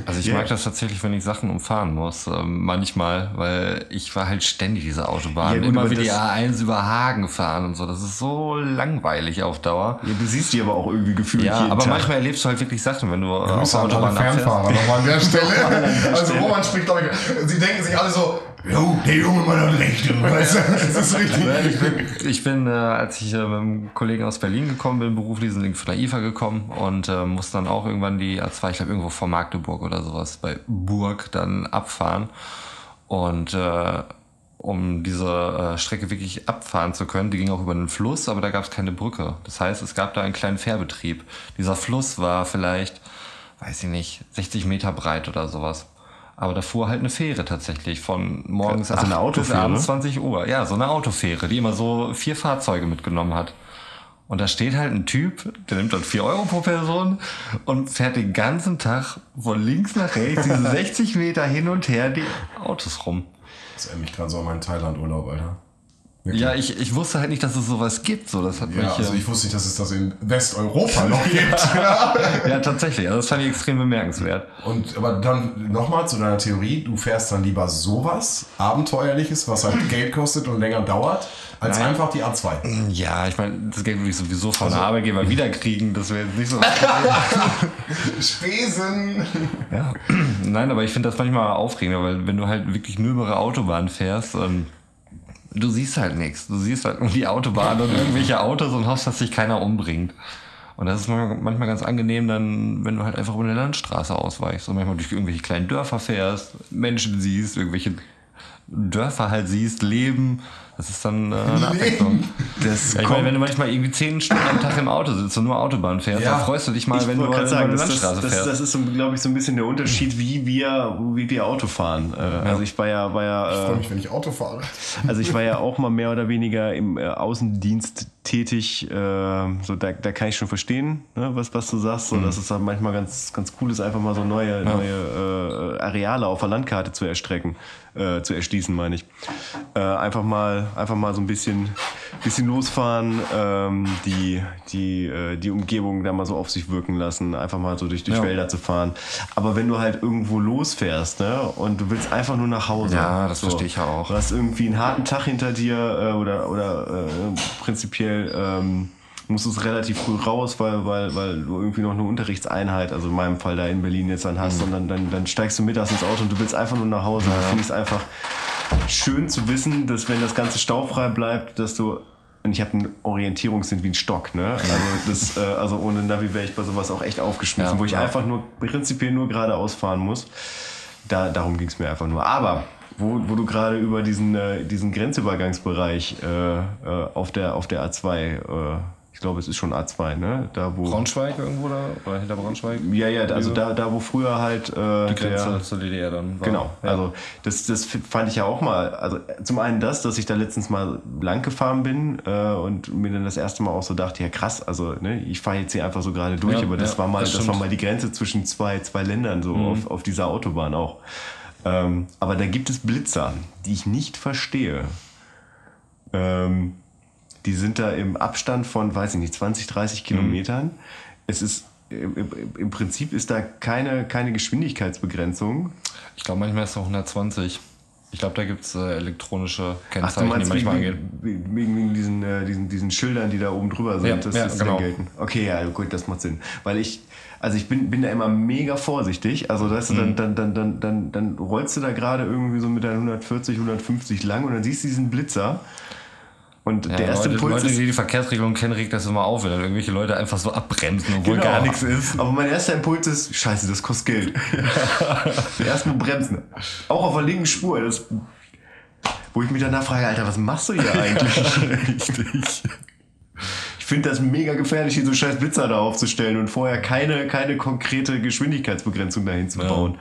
Also ich Ja. mag das tatsächlich, wenn ich Sachen umfahren muss, ähm, manchmal, weil ich war halt ständig diese Autobahn, Ja, gut, immer aber wie die das- A1 über Hagen fahren und so. Das ist so langweilig auf Dauer. Ja, du siehst die aber auch irgendwie gefühlt Ja, aber Tag. manchmal erlebst du halt wirklich Sachen, wenn du auf Grüße der Autobahn. Fernfahrer nochmal an der [laughs] Stelle. Also Roman spricht, glaube ich, sie denken sich alle so, jo, der Junge mal hat recht. Weißt du? [laughs] Das ist richtig. Ich bin, ich bin äh, als ich äh, mit einem Kollegen aus Berlin gekommen bin, beruflich sind von der IFA gekommen und äh, musste dann auch irgendwann die A2, ich glaube irgendwo vor Magdeburg oder sowas, bei Burg dann abfahren. Und äh, um diese äh, Strecke wirklich abfahren zu können, die ging auch über einen Fluss, aber da gab es keine Brücke. Das heißt, es gab da einen kleinen Fährbetrieb. Dieser Fluss war vielleicht, weiß ich nicht, 60 Meter breit oder sowas. Aber da fuhr halt eine Fähre tatsächlich von morgens Also eine 8 bis abends 20 Uhr. Ja, so eine Autofähre, die immer so vier Fahrzeuge mitgenommen hat. Und da steht halt ein Typ, der nimmt dann 4 Euro pro Person und fährt den ganzen Tag von links nach rechts diese [laughs] 60 Meter hin und her die Autos rum. Das erinnert mich gerade so an meinen Thailand-Urlaub, Alter. Ja, ich, ich wusste halt nicht, dass es sowas gibt. So, das hat Ja, mich, also äh, ich wusste nicht, dass es das in Westeuropa noch [laughs] gibt. [laughs] Ja. tatsächlich. Also das fand ich extrem bemerkenswert. Und aber dann nochmal zu deiner Theorie, du fährst dann lieber sowas Abenteuerliches, was halt [laughs] Geld kostet und länger dauert, als Nein. einfach die A2. Ja, ich meine, das Geld würde ich sowieso von Also- der Arbeitgeber wiederkriegen. Das wäre jetzt nicht so. Spesen! Ja, [clears throat] nein, aber ich finde das manchmal aufregender, weil wenn du halt wirklich nur über Autobahn fährst, ähm, du siehst halt nichts. Du siehst halt nur die Autobahn und irgendwelche Autos und hoffst, dass sich keiner umbringt. Und das ist manchmal ganz angenehm dann, wenn du halt einfach über eine Landstraße ausweichst und manchmal durch irgendwelche kleinen Dörfer fährst, Menschen siehst, irgendwelche Dörfer halt siehst, leben. Das ist dann äh, eine Abwechslung. Das Ja, ich meine, wenn du manchmal irgendwie zehn Stunden am Tag im Auto sitzt und nur Autobahn fährst, Ja. dann freust du dich mal, ich wenn du gerade sagen, eine das, das, Landstraße das, fährst. das ist, so, glaube ich, so ein bisschen der Unterschied, wie wir, wie wir Auto fahren. Äh, Also ich war ja, war ja, Ich äh, freue mich, wenn ich Auto fahre. Also ich war ja auch mal mehr oder weniger im äh, Außendienst tätig. Äh, so da, da kann ich schon verstehen, ne, was, was du sagst. So, dass es halt manchmal ganz, ganz cool ist, einfach mal so neue, neue äh, Areale auf der Landkarte zu erstrecken, äh, zu erschließen, meine ich. Äh, einfach mal, einfach mal so ein bisschen, bisschen losfahren, ähm, die, die, äh, die Umgebung da mal so auf sich wirken lassen, einfach mal so durch, durch Ja. Wälder zu fahren. Aber wenn du halt irgendwo losfährst, ne, und du willst einfach nur nach Hause. Ja, das verstehe ich ja auch. Du hast irgendwie einen harten Tag hinter dir äh, oder, oder äh, prinzipiell ähm, musst du es relativ früh raus, weil, weil, weil du irgendwie noch eine Unterrichtseinheit, also in meinem Fall da in Berlin jetzt dann Mhm. hast und dann, dann, dann steigst du mittags ins Auto und du willst einfach nur nach Hause. Da finde ich es einfach schön zu wissen, dass wenn das Ganze staufrei bleibt, dass du und ich habe einen Orientierungssinn wie ein Stock, ne? Also, das, äh, also ohne Navi wäre ich bei sowas auch echt aufgeschmissen, Ja, wo ich ja. einfach nur prinzipiell nur geradeaus fahren muss. Da, darum ging es mir einfach nur. Aber wo, wo du gerade über diesen, äh, diesen Grenzübergangsbereich äh, äh, auf, der, auf der A2, äh, ich glaube, es ist schon A2, ne? Da, wo, Braunschweig irgendwo da? Oder hinter Braunschweig? ja, ja, also da, da wo früher halt äh, Die Grenze der, zur DDR dann war. Genau, Ja. also das, das fand ich ja auch mal, also zum einen das, dass ich da letztens mal lang gefahren bin äh, und mir dann das erste Mal auch so dachte, ja krass, also ne, ich fahre jetzt hier einfach so gerade durch, Ja, aber das ja, war mal, das das, war. Mhm. mal die Grenze zwischen zwei, zwei Ländern so auf, auf dieser Autobahn auch. Ähm, aber da gibt es Blitzer, die ich nicht verstehe. Ähm, die sind da im Abstand von, weiß ich nicht, 20, 30 Kilometern. Es ist im, Prinzip ist da keine, keine Geschwindigkeitsbegrenzung. Ich glaube, manchmal ist es auch 120. Ich glaube, da gibt es äh, elektronische Ach, du Kennzeichen, die meinst wegen, manchmal wegen, wegen, wegen diesen, äh, diesen, diesen Schildern, die da oben drüber sind, Ja, dass ja, das genau. gelten. Okay, ja, gut, das macht Sinn. Weil ich, also ich bin, bin da immer mega vorsichtig. Also weißt du, Mhm. dann, dann, dann, dann, dann, dann rollst du da gerade irgendwie so mit deinen 140, 150 lang und dann siehst du diesen Blitzer. Und Ja, der erste Leute, Impuls Leute, die die Verkehrsregelung kennen, regt das immer auf, wenn dann irgendwelche Leute einfach so abbremsen, obwohl Genau. gar nichts ist. Aber mein erster Impuls ist, scheiße, das kostet Geld. [laughs] Erstmal bremsen. Auch auf der linken Spur. Das, wo ich mich danach frage, Alter, was machst du hier eigentlich? [laughs] Richtig. Ich finde das mega gefährlich, hier so scheiß Blitzer da aufzustellen und vorher keine, keine konkrete Geschwindigkeitsbegrenzung dahin zu Ja.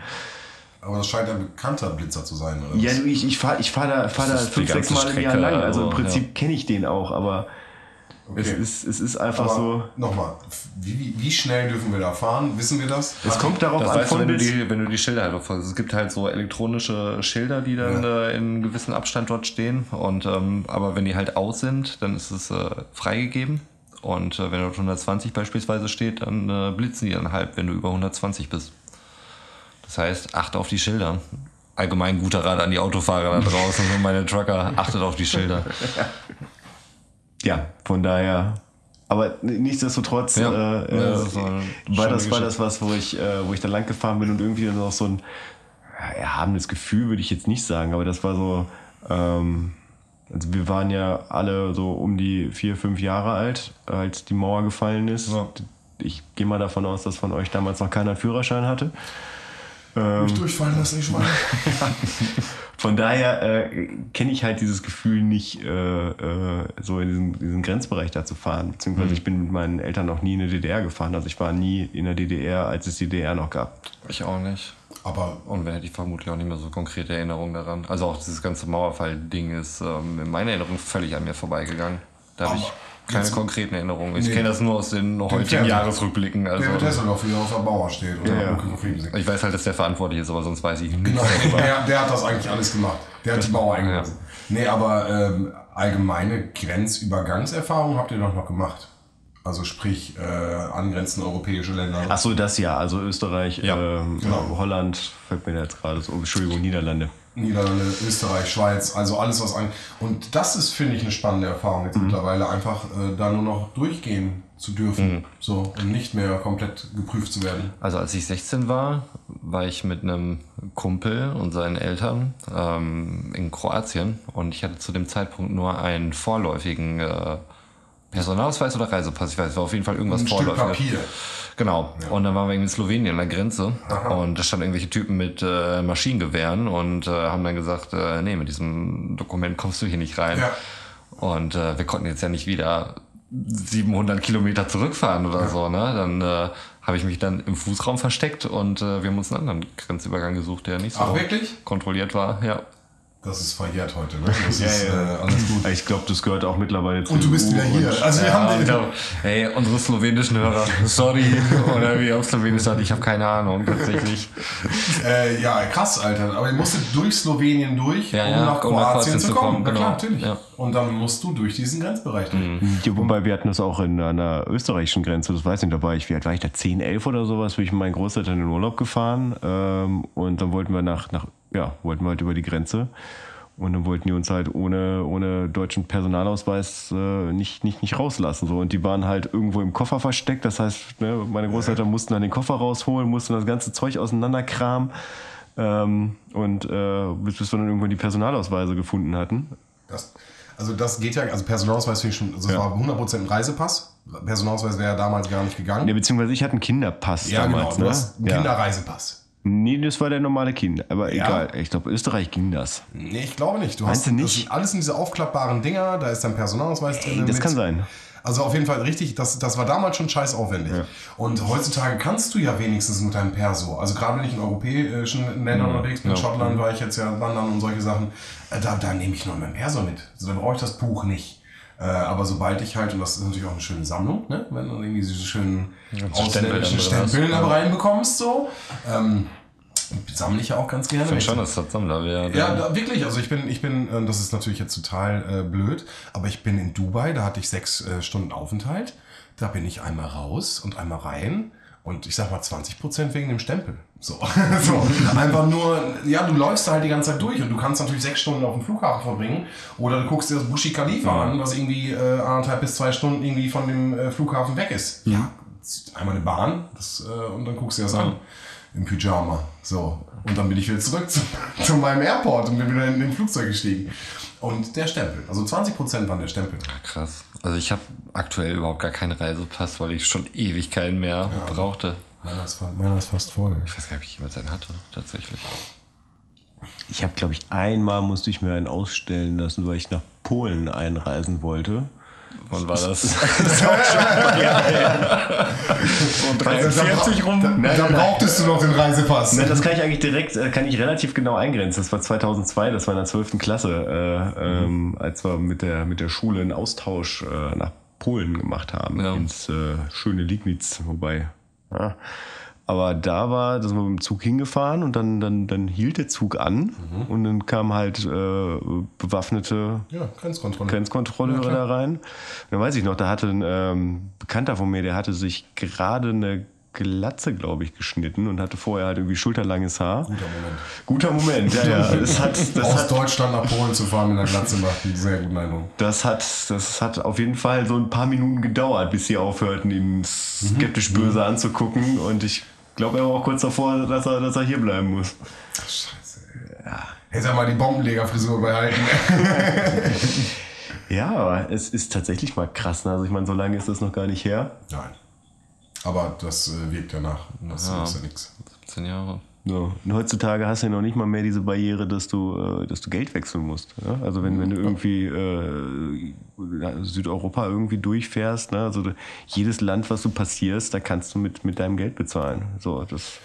Aber das scheint ein bekannter Blitzer zu sein, oder? Ja, du, ich, ich fahre ich fahr da, fahr da Das fünf, sechs Mal im Jahr Strecke, lang. Also im also, Prinzip ja. kenne ich den auch, aber Okay. Es, ist, es ist einfach Aber so. nochmal, wie, wie, schnell dürfen wir da fahren? Wissen wir das? Es kommt darauf Das an, weißt du, von wenn du, die, wenn du die Schilder halt auffolgst. Es gibt halt so elektronische Schilder, die dann äh, in einem gewissen Abstand dort stehen. Und, ähm, aber wenn die halt aus sind, dann ist es äh, freigegeben. Und äh, wenn dort 120 beispielsweise steht, dann äh, blitzen die dann halb, wenn du über 120 bist. Das heißt, achte auf die Schilder. Allgemein guter Rat an die Autofahrer da draußen und meine Trucker, achtet auf die Schilder. Ja, von daher. Aber nichtsdestotrotz Ja. äh, Ja, äh, das war das war das was, wo ich äh, wo ich da lang gefahren bin und irgendwie dann noch so ein erhabenes Gefühl würde ich jetzt nicht sagen, aber das war so. Ähm, also wir waren ja alle so um die vier, fünf Jahre alt, als die Mauer gefallen ist. Ja. Ich gehe mal davon aus, dass von euch damals noch keiner Führerschein hatte. Nicht durchfallen lassen, ich meine. [laughs] Von daher äh, kenne ich halt dieses Gefühl nicht, äh, äh, so in diesen, diesen Grenzbereich da zu fahren. Beziehungsweise ich bin mit meinen Eltern noch nie in der DDR gefahren. Also ich war nie in der DDR, als es die DDR noch gab. Ich auch nicht. Aber Und wenn hätte ich vermutlich auch nicht mehr so konkrete Erinnerungen daran. Also auch dieses ganze Mauerfall-Ding ist ähm, in meiner Erinnerung völlig an mir vorbeigegangen. Da habe ich keine konkreten Erinnerungen. Ich Nee. kenne das nur aus den heutigen. Jahresrückblicken. Also der Tesselhoff wieder auf der Mauer steht und Ja, ja, ja. Ich weiß halt, dass der verantwortlich ist, aber sonst weiß ich nicht. Genau, [laughs] der, der hat das eigentlich alles gemacht. Der hat die Mauer eingelassen. Nee, aber ähm, allgemeine Grenzübergangserfahrung habt ihr doch noch gemacht. Also sprich, äh, angrenzende europäische Länder. Ach so, das ja. Also Österreich, Ja, ähm, genau. Holland, fällt mir da jetzt gerade so. Entschuldigung, Niederlande. Niederlande, Österreich, Schweiz, also alles was an. Und das ist, finde ich, eine spannende Erfahrung jetzt mittlerweile, einfach äh, da nur noch durchgehen zu dürfen. So, und nicht mehr komplett geprüft zu werden. Also als ich 16 war, war ich mit einem Kumpel und seinen Eltern ähm, in Kroatien und ich hatte zu dem Zeitpunkt nur einen vorläufigen äh, Personalausweis oder Reisepass. Ich weiß, war auf jeden Fall irgendwas Ein Stück vorläufiges. Papier. Genau. Und dann waren wir irgendwie in Slowenien an der Grenze und da standen irgendwelche Typen mit äh, Maschinengewehren und äh, haben dann gesagt, äh, nee, mit diesem Dokument kommst du hier nicht rein. Ja. Und äh, wir konnten jetzt ja nicht wieder 700 Kilometer zurückfahren oder so, ne? Dann äh, habe ich mich dann im Fußraum versteckt und äh, wir haben uns einen anderen Grenzübergang gesucht, der nicht so Ach, wirklich? kontrolliert war. Ja. Das ist verjährt heute, ne? Das ist Äh, alles gut. Ich glaube, das gehört auch mittlerweile zu. Und du bist wieder hier. Also wir ja, haben den, auch, hey, unsere slowenischen Hörer, sorry, [laughs] oder wie auf Slowenisch sagt, ich habe keine Ahnung, tatsächlich. äh, ja, krass, Alter. Aber ihr musstet durch Slowenien durch, Ja, um ja, nach um nach Kroatien zu zu kommen. kommen, Na klar, genau. natürlich. Ja. Und dann musst du durch diesen Grenzbereich durch. Ja, wobei wir hatten das auch in einer österreichischen Grenze, das weiß ich nicht, da war ich, wie alt war ich da, 10, 11 oder sowas, bin ich mit meinen Großeltern in den Urlaub gefahren ähm, und dann wollten wir nach, nach, ja, wollten wir halt über die Grenze und dann wollten die uns halt ohne, ohne deutschen Personalausweis äh, nicht, nicht, nicht rauslassen. So. Und die waren halt irgendwo im Koffer versteckt, das heißt, ne, meine Großeltern mussten dann den Koffer rausholen, mussten das ganze Zeug auseinanderkramen ähm, und äh, bis, bis wir dann irgendwann die Personalausweise gefunden hatten. Das, also das geht ja, also Personalausweis finde ich schon, also Ja. war 100% ein Reisepass. Personalausweis wäre ja damals gar nicht gegangen. Ja, beziehungsweise ich hatte einen Kinderpass Ja, damals. genau, du ne? hast einen ja. Kinderreisepass. Nee, das war der normale Kinder. Aber Ja. egal. Ich glaube, Österreich ging das. Nee, ich glaube nicht. Du Meinst hast du nicht? Alles in diese aufklappbaren Dinger, da ist dein Personalausweis drin. das mit- kann sein. Also auf jeden Fall richtig, das, das war damals schon scheiß aufwendig. Und heutzutage kannst du ja wenigstens mit deinem Perso, also gerade wenn ich in europäischen Ländern unterwegs bin, in Schottland war ich jetzt ja wandern und solche Sachen, äh, da, da nehme ich nur mein Perso mit. Also da brauche ich das Buch nicht. Äh, aber sobald ich halt, und das ist natürlich auch eine schöne Sammlung, ne? wenn du irgendwie diese schönen ausländischen. Stempel da reinbekommst, so. Ähm, sammle ich ja auch ganz gerne. Ich finde schon, dass das Sammler wäre. Ja, da, wirklich. Also ich bin, ich bin, äh, das ist natürlich jetzt total äh, blöd, aber ich bin in Dubai, da hatte ich sechs äh, Stunden Aufenthalt. Da bin ich einmal raus und einmal rein. Und ich sag mal 20 Prozent wegen dem Stempel. So. [laughs] so. Einfach nur, ja, du läufst da halt die ganze Zeit durch und du kannst natürlich sechs Stunden auf dem Flughafen verbringen. Oder du guckst dir das Bushi Khalifa an, was irgendwie äh, anderthalb bis zwei Stunden irgendwie von dem äh, Flughafen weg ist. Ja, einmal eine Bahn das, äh, und dann guckst du dir das an. Im Pyjama. So. Und dann bin ich wieder zurück zu, [laughs] zu meinem Airport und bin wieder in den Flugzeug gestiegen. Und der Stempel. Also 20% waren der Stempel. Krass. Also ich habe aktuell überhaupt gar keinen Reisepass, weil ich schon ewig keinen mehr brauchte. Meiner ist, meiner ist fast voll. Ich weiß gar nicht, ob ich jemals einen hatte, tatsächlich. Ich habe, glaube ich, einmal musste ich mir einen ausstellen lassen, weil ich nach Polen einreisen wollte. Wann war das? [laughs] Und 43 rum. Da, da brauchtest du noch den Reisepass. Nein, das kann ich eigentlich direkt, äh, kann ich relativ genau eingrenzen. Das war 2002, das war in der 12. Klasse, äh, ähm, als wir mit der, mit der Schule einen Austausch äh, nach Polen gemacht haben, Ja. ins äh, schöne Liegnitz, wobei. Ja. Aber da war, da sind wir mit dem Zug hingefahren und dann, dann, dann hielt der Zug an und dann kamen halt äh, bewaffnete Ja, Grenzkontrolle. Grenzkontrolleure Ja, da rein. Und dann weiß ich noch, da hatte ein ähm, Bekannter von mir, der hatte sich gerade eine Glatze, glaube ich, geschnitten und hatte vorher halt irgendwie schulterlanges Haar. Guter Moment. Guter Moment, ja, ja. [laughs] Das hat, das Aus hat, Deutschland nach Polen zu fahren mit einer Glatze macht einen sehr guten Eindruck. das hat, das hat auf jeden Fall so ein paar Minuten gedauert, bis sie aufhörten, ihn skeptisch böse anzugucken. Und ich glaube, er war auch kurz davor, dass er, dass er hier bleiben muss. Scheiße. Ja. Hätte er mal die Bombenlegerfrisur behalten. [laughs] Ja, aber es ist tatsächlich mal krass. ne? Also ich meine, so lange ist das noch gar nicht her. Nein. Aber das äh, wirkt ja nach. Das Ja. ist ja nichts. 17 Jahre. So. Und heutzutage hast du ja noch nicht mal mehr diese Barriere, dass du, äh, dass du Geld wechseln musst. Ja? Also wenn, wenn du irgendwie äh, Südeuropa irgendwie durchfährst, ne? also jedes Land, was du passierst, da kannst du mit, mit deinem Geld bezahlen. So, das,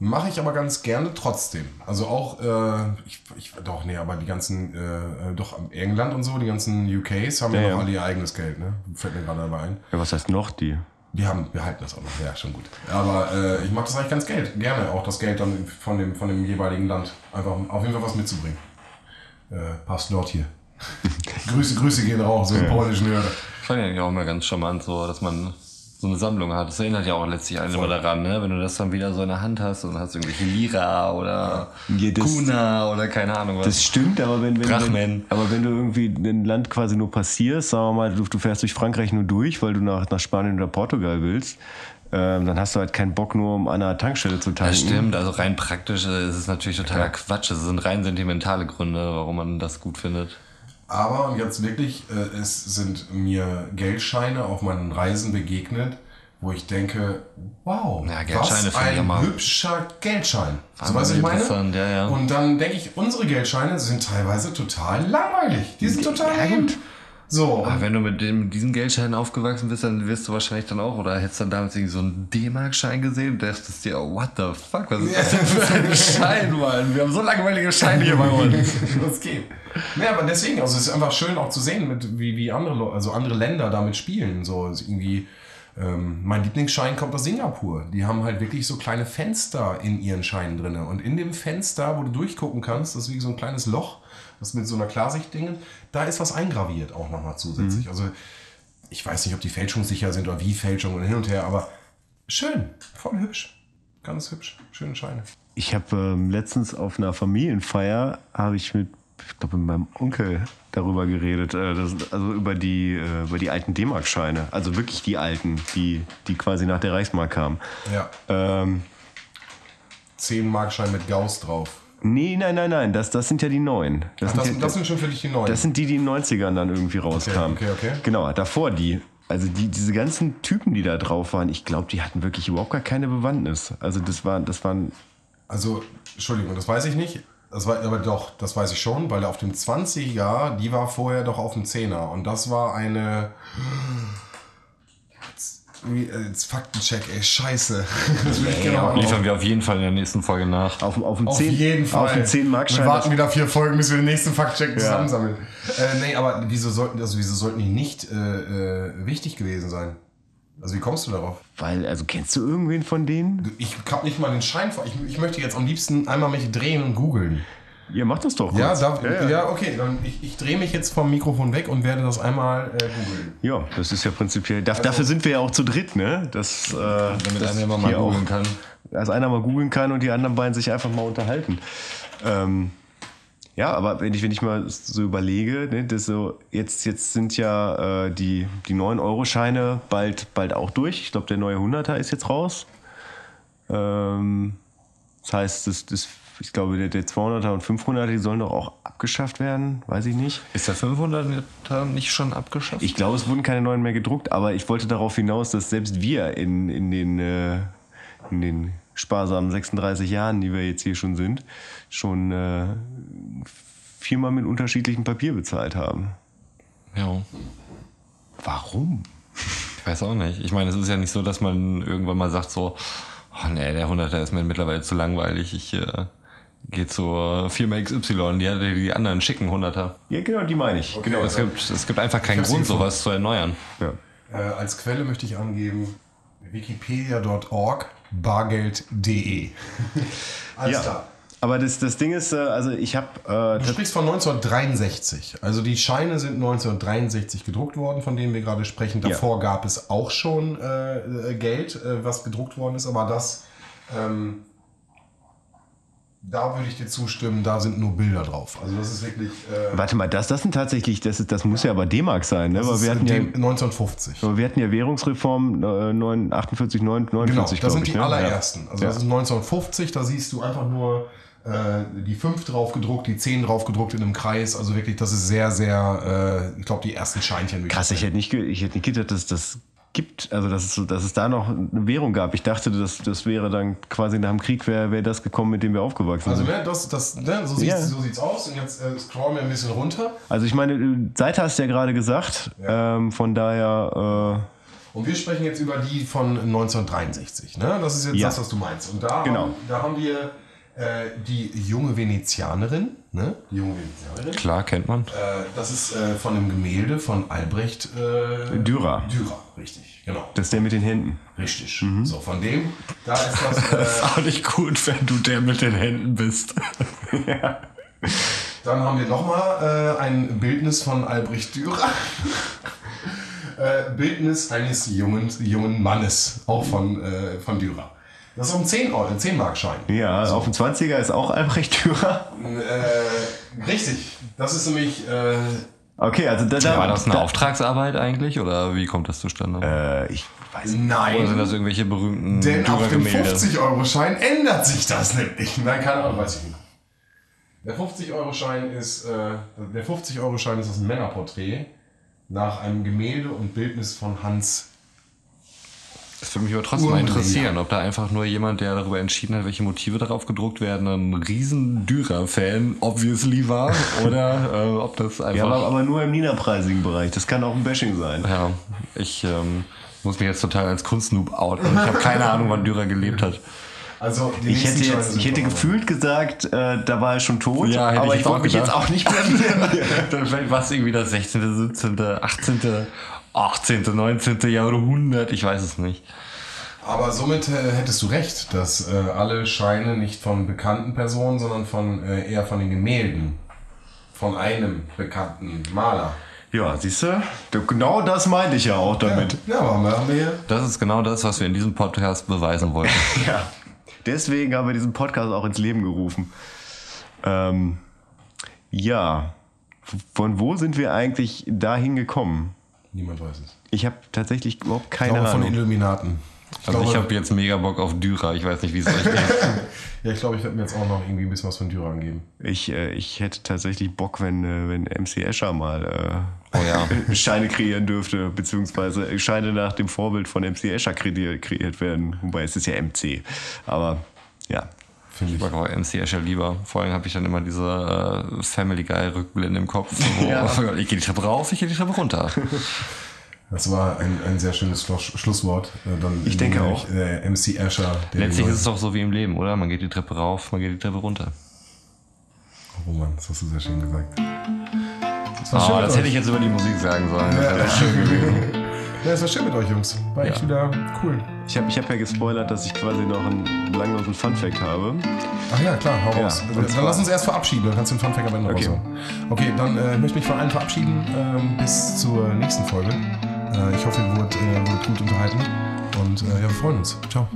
Mache ich aber ganz gerne trotzdem. Also auch, äh, ich, ich, doch, nee, aber die ganzen, äh, äh, doch England und so, die ganzen UKs haben ja, Ja, noch ja. alle ihr eigenes Geld, ne? Fällt mir gerade dabei ein. ja, was heißt noch die? Die haben, behalten das auch noch, ja, schon gut. Aber äh, ich mache das eigentlich ganz Geld, gerne, auch das Geld dann von dem, von dem jeweiligen Land. Einfach auf jeden Fall was mitzubringen. Äh, passt dort hier. [laughs] Grüße, Grüße gehen raus, so im polnischen Hörer. Fand ich eigentlich auch immer ganz charmant, so, dass man so eine Sammlung hat. Das erinnert ja auch letztlich einen immer daran, ne? Wenn du das dann wieder so in der Hand hast und hast irgendwelche Lira oder Ja, das- Kuna oder keine Ahnung was. Das stimmt, aber wenn, wenn, wenn, aber wenn du irgendwie ein Land quasi nur passierst, sagen wir mal, du, du fährst durch Frankreich nur durch, weil du nach, nach Spanien oder Portugal willst, ähm, dann hast du halt keinen Bock nur, um an einer Tankstelle zu tanken. das stimmt, also rein praktisch äh, ist es natürlich totaler Quatsch. Es sind rein sentimentale Gründe, warum man das gut findet. Aber jetzt wirklich, äh, es sind mir Geldscheine auf meinen Reisen begegnet, wo ich denke, wow, Ja, Geldscheine was ein hübscher Geldschein. So was ich meine? ja, ja. Und dann denke ich, unsere Geldscheine sind teilweise total langweilig. Die sind total Ja, gut. So, Aber und wenn du mit, dem, mit diesen Geldscheinen aufgewachsen bist, dann wirst du wahrscheinlich dann auch, oder hättest dann damals irgendwie so einen D-Mark-Schein gesehen und dachtest dir, oh, what the fuck, was ist das denn für ein [laughs] Schein, Mann? Wir haben so langweilige Scheine hier bei uns. [laughs] das geht. Ja, aber deswegen, also es ist einfach schön auch zu sehen, mit, wie, wie andere, also andere Länder damit spielen. So ist irgendwie, ähm, mein Lieblingsschein kommt aus Singapur. Die haben halt wirklich so kleine Fenster in ihren Scheinen drin. Und in dem Fenster, wo du durchgucken kannst, das ist wie so ein kleines Loch, das mit so einer Klarsichtdinge, da ist was eingraviert auch nochmal zusätzlich. Also ich weiß nicht, ob die fälschungssicher sind oder wie Fälschung und hin und her, aber schön, voll hübsch. Ganz hübsch, schöne Scheine. Ich habe ähm, letztens auf einer Familienfeier, habe ich mit, ich glaube, mit meinem Onkel darüber geredet, äh, das, also über die, äh, über die alten D-Mark-Scheine. Also wirklich die alten, die, die quasi nach der Reichsmark kamen. Ja, Ähm, 10 Markschein mit Gauss drauf. Nee, nein, nein, nein, das, das sind ja die neuen. Das, Ach, das, sind, das sind schon für dich die neuen. das sind die, die in den 90ern dann irgendwie rauskamen. okay, okay. Genau, davor die. Also die, diese ganzen Typen, die da drauf waren, ich glaube, die hatten wirklich überhaupt gar keine Bewandtnis. Also das waren, das waren Also, Entschuldigung, das weiß ich nicht. Das war, aber doch, das weiß ich schon, weil auf dem 20er, die war vorher doch auf dem 10er. Und das war eine. Jetzt, jetzt Faktencheck, ey, scheiße. [laughs] Das will ich gerne mal Liefern wir auf jeden Fall in der nächsten Folge nach. auf, dem- auf Auf 10, jeden Fall. Auf dem 10 Mark Wir warten wieder vier Folgen, bis wir den nächsten Faktcheck zusammensammeln. Äh, nee, aber wieso sollten, also wieso sollten die nicht äh, äh, wichtig gewesen sein? Also wie kommst du darauf? Weil, also kennst du irgendwen von denen? Ich hab nicht mal den Schein vor. Ich, ich möchte jetzt am liebsten einmal mich drehen und googeln. Ihr macht das doch. Ja, kurz. da, ja, ja. okay. Dann ich, ich drehe mich jetzt vom Mikrofon weg und werde das einmal äh, googeln. Ja, das ist ja prinzipiell. Da, dafür sind wir ja auch zu dritt, ne? Das, äh, Damit das einer mal auch- googeln kann. Dass einer mal googeln kann und die anderen beiden sich einfach mal unterhalten. Ähm, ja, aber wenn ich, wenn ich mal so überlege, ne, das so, jetzt, jetzt sind ja äh, die, die 9-Euro-Scheine bald, bald auch durch. Ich glaube, der neue 100er ist jetzt raus. Ähm, das heißt, das, das, ich glaube, der, der 200er und 500er, die sollen doch auch abgeschafft werden. Weiß ich nicht. Ist der 500er nicht schon abgeschafft? Ich glaube, es wurden keine neuen mehr gedruckt, aber ich wollte darauf hinaus, dass selbst wir in, in, den, äh, in den sparsamen 36 Jahren, die wir jetzt hier schon sind, schon äh, viermal mit unterschiedlichem Papier bezahlt haben. ja. Warum? Ich weiß auch nicht. Ich meine, es ist ja nicht so, dass man irgendwann mal sagt so, oh nee, der 100er ist mir mittlerweile zu langweilig. Ich äh, gehe zur Firma XY, die hat die anderen schicken 100er. Ja, genau, die meine ich. Okay, Es gibt, es gibt einfach keinen Grund, sowas zu erneuern. Ja. Äh, als Quelle möchte ich angeben wikipedia.org bargeld.de. [laughs] Alles Ja. klar. Aber das, das Ding ist, äh, also ich habe äh, Du sprichst von 1963. Also die Scheine sind 1963 gedruckt worden, von denen wir gerade sprechen. Davor gab es auch schon äh, äh, Geld, äh, was gedruckt worden ist, aber das, ähm, da würde ich dir zustimmen, da sind nur Bilder drauf. Also das ist wirklich. Äh, Warte mal, das, das sind tatsächlich, das, ist, das muss ja aber D-Mark sein, ne? das Weil ist wir hatten, ja, dem 1950. aber wir hatten ja Währungsreform äh, 9, 48, 9, Genau, 49, das sind ich. die ne? allerersten. Also Ja. das ist 1950, da siehst du einfach nur äh, die 5 drauf gedruckt, die 10 drauf gedruckt in einem Kreis. Also wirklich, das ist sehr, sehr, äh, ich glaube, die ersten Scheinchen. Krass, ich hätte nicht, ich hätte nicht gedacht, dass das gibt, also dass es, dass es da noch eine Währung gab. Ich dachte, das, das wäre dann quasi nach dem Krieg, wäre wär das gekommen, mit dem wir aufgewachsen Also sind. ne, das, das, ne, so, sieht's, Ja. so sieht's aus. Und jetzt äh, scrollen wir ein bisschen runter. Also ich meine, äh, Seite hast du ja gerade gesagt, ähm, von daher, Und wir sprechen jetzt über die von 1963. Ne? Das ist jetzt Ja. das, was du meinst. Und da, Genau. haben, da haben wir äh, die junge Venezianerin. Ne? Die junge Venezianerin. Klar, kennt man. Äh, das ist äh, von einem Gemälde von Albrecht äh, Dürer. Dürer, richtig, genau. das ist der mit den Händen. Richtig. Mhm. So, von dem, da ist das. [laughs] Äh, Auch nicht gut, wenn du der mit den Händen bist. [laughs] dann haben wir nochmal äh, ein Bildnis von Albrecht Dürer. [laughs] Bildnis eines jungen, jungen Mannes, auch von, äh, von Dürer. Das ist auch ein 10 Euro, 10 Mark Schein. Ja, auf dem 20er ist auch Albrecht Dürer. Äh, richtig. Das ist nämlich. Äh, Okay, also da, da War das eine da, Auftragsarbeit eigentlich oder wie kommt das zustande? Äh, ich weiß nicht. Oder sind nein. das irgendwelche berühmten Denn auf dem Dürer-Gemälde? 50-Euro-Schein ändert sich das nämlich. Nein, keine Ahnung, weiß ich nicht. Der 50-Euro-Schein ist, äh, der 50-Euro-Schein ist das Männerporträt nach einem Gemälde und Bildnis von Hans. Das würde mich aber trotzdem mal interessieren, ob da einfach nur jemand, der darüber entschieden hat, welche Motive darauf gedruckt werden, ein riesen Dürer-Fan obviously war [laughs] oder äh, ob das einfach... Ja, aber, aber nur im niederpreisigen Bereich. Das kann auch ein Bashing sein. Ja, ich ähm, muss mich jetzt total als Kunstnoob outen. Ich habe keine Ahnung, wann Dürer gelebt hat. Also Ich hätte jetzt, ich hätte gefühlt gesagt, äh, da war er schon tot, Ja, aber ich ich wollte mich jetzt auch nicht [laughs] blamieren. Dann vielleicht war es irgendwie das 16., 17., 18., 18., 19. Jahrhundert, ich weiß es nicht. Aber somit äh, hättest du recht, dass äh, alle Scheine nicht von bekannten Personen, sondern von äh, eher von den Gemälden von einem bekannten Maler. Ja, siehst du? Genau das meinte ich ja auch damit. Ja, aber haben wir, haben wir hier. Das ist genau das, was wir in diesem Podcast beweisen wollten. [laughs] Ja. Deswegen haben wir diesen Podcast auch ins Leben gerufen. Ähm, ja. Von wo sind wir eigentlich dahin gekommen? Niemand weiß es. Ich habe tatsächlich überhaupt Ich keine glaube von Ahnung. Illuminaten. Ich Also ich glaube, habe jetzt mega Bock auf Dürer, ich weiß nicht, wie es euch geht. [laughs] ja, ich glaube, ich werde mir jetzt auch noch irgendwie ein bisschen was von Dürer angeben. Ich, äh, ich hätte tatsächlich Bock, wenn, äh, wenn MC Escher mal äh, Oh ja. [laughs] Scheine kreieren dürfte, beziehungsweise Scheine nach dem Vorbild von MC Escher kreiert, kreiert werden. Wobei es ist ja MC. Aber ja. Finde Ich ich. mag auch MC Escher lieber. Vor allem habe ich dann immer diese äh, Family Guy Rückblende im Kopf. Wo, [laughs] Ja. [laughs] Ich gehe die Treppe rauf, ich gehe die Treppe runter. [laughs] Das war ein, ein sehr schönes Schluss, Schlusswort. Äh, Dann Ich denke auch. Äh, MC Escher. der Letztlich ist es doch so wie im Leben, oder? Man geht die Treppe rauf, man geht die Treppe runter. Oh Mann, das hast du sehr schön gesagt. Das Oh, das hätte ich jetzt über die Musik sagen sollen. Das wäre schön gewesen. Ja, es war schön mit euch, Jungs. War echt wieder cool. Ich habe ich hab ja gespoilert, dass ich quasi noch einen belanglosen Funfact habe. Ach ja, klar, hau Ja, raus. und Dann lass uns erst verabschieden, dann kannst du den Funfact am Ende Okay. raushauen. Okay, dann äh, möchte ich mich von allen verabschieden. Ähm, bis zur nächsten Folge. Äh, ich hoffe, ihr wurdet, äh, wurdet gut unterhalten. Und äh, ja, wir freuen uns. Ciao.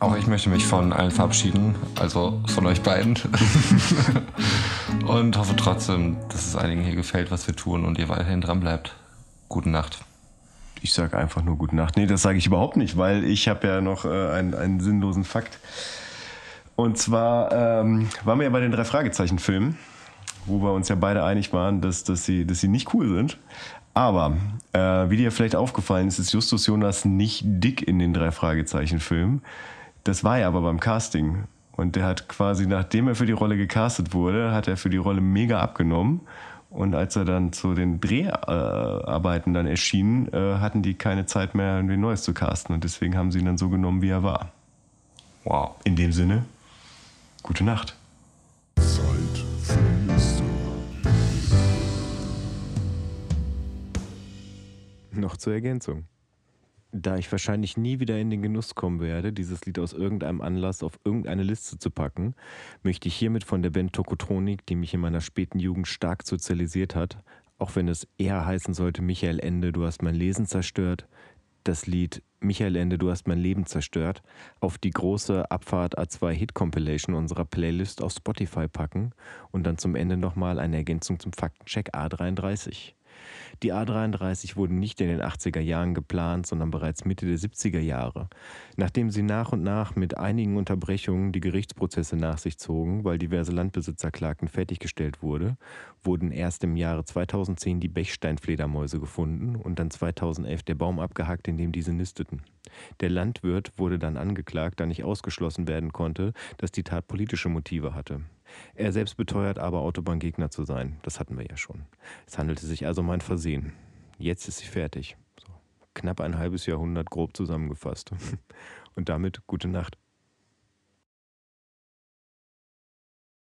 Auch ich möchte mich von allen verabschieden, also von euch beiden. [laughs] und hoffe trotzdem, dass es einigen hier gefällt, was wir tun und ihr weiterhin dran bleibt. Gute Nacht. Ich sage einfach nur Gute Nacht. Nee, das sage ich überhaupt nicht, weil ich habe ja noch äh, einen, einen sinnlosen Fakt. Und zwar ähm, waren wir ja bei den drei Fragezeichen-Filmen, wo wir uns ja beide einig waren, dass, dass, sie, dass sie nicht cool sind. Aber äh, wie dir vielleicht aufgefallen ist, ist Justus Jonas nicht dick in den drei Fragezeichen-Filmen. Das war er aber beim Casting. Und der hat quasi, nachdem er für die Rolle gecastet wurde, hat er für die Rolle mega abgenommen. Und als er dann zu den Dreharbeiten dann erschien, äh, hatten die keine Zeit mehr, irgendwie Neues zu casten. Und deswegen haben sie ihn dann so genommen, wie er war. Wow. In dem Sinne, gute Nacht. Zeit für Mr. Noch zur Ergänzung. Da ich wahrscheinlich nie wieder in den Genuss kommen werde, dieses Lied aus irgendeinem Anlass auf irgendeine Liste zu packen, möchte ich hiermit von der Band Tokotronik, die mich in meiner späten Jugend stark sozialisiert hat, auch wenn es eher heißen sollte, Michael Ende, du hast mein Lesen zerstört, das Lied Michael Ende, du hast mein Leben zerstört, auf die große Abfahrt A2 Hit Compilation unserer Playlist auf Spotify packen und dann zum Ende nochmal eine Ergänzung zum Faktencheck A33. Die A33 wurde nicht in den 80er Jahren geplant, sondern bereits Mitte der 70er Jahre. Nachdem sie nach und nach mit einigen Unterbrechungen die Gerichtsprozesse nach sich zogen, weil diverse Landbesitzerklagen fertiggestellt wurde, wurden erst im Jahre 2010 die Bechsteinfledermäuse gefunden und dann 2011 der Baum abgehackt, in dem diese nisteten. Der Landwirt wurde dann angeklagt, da nicht ausgeschlossen werden konnte, dass die Tat politische Motive hatte. Er selbst beteuert aber, Autobahngegner zu sein. Das hatten wir ja schon. Es handelte sich also um ein Versehen. Jetzt ist sie fertig. So. Knapp ein halbes Jahrhundert grob zusammengefasst. [laughs] Und damit gute Nacht.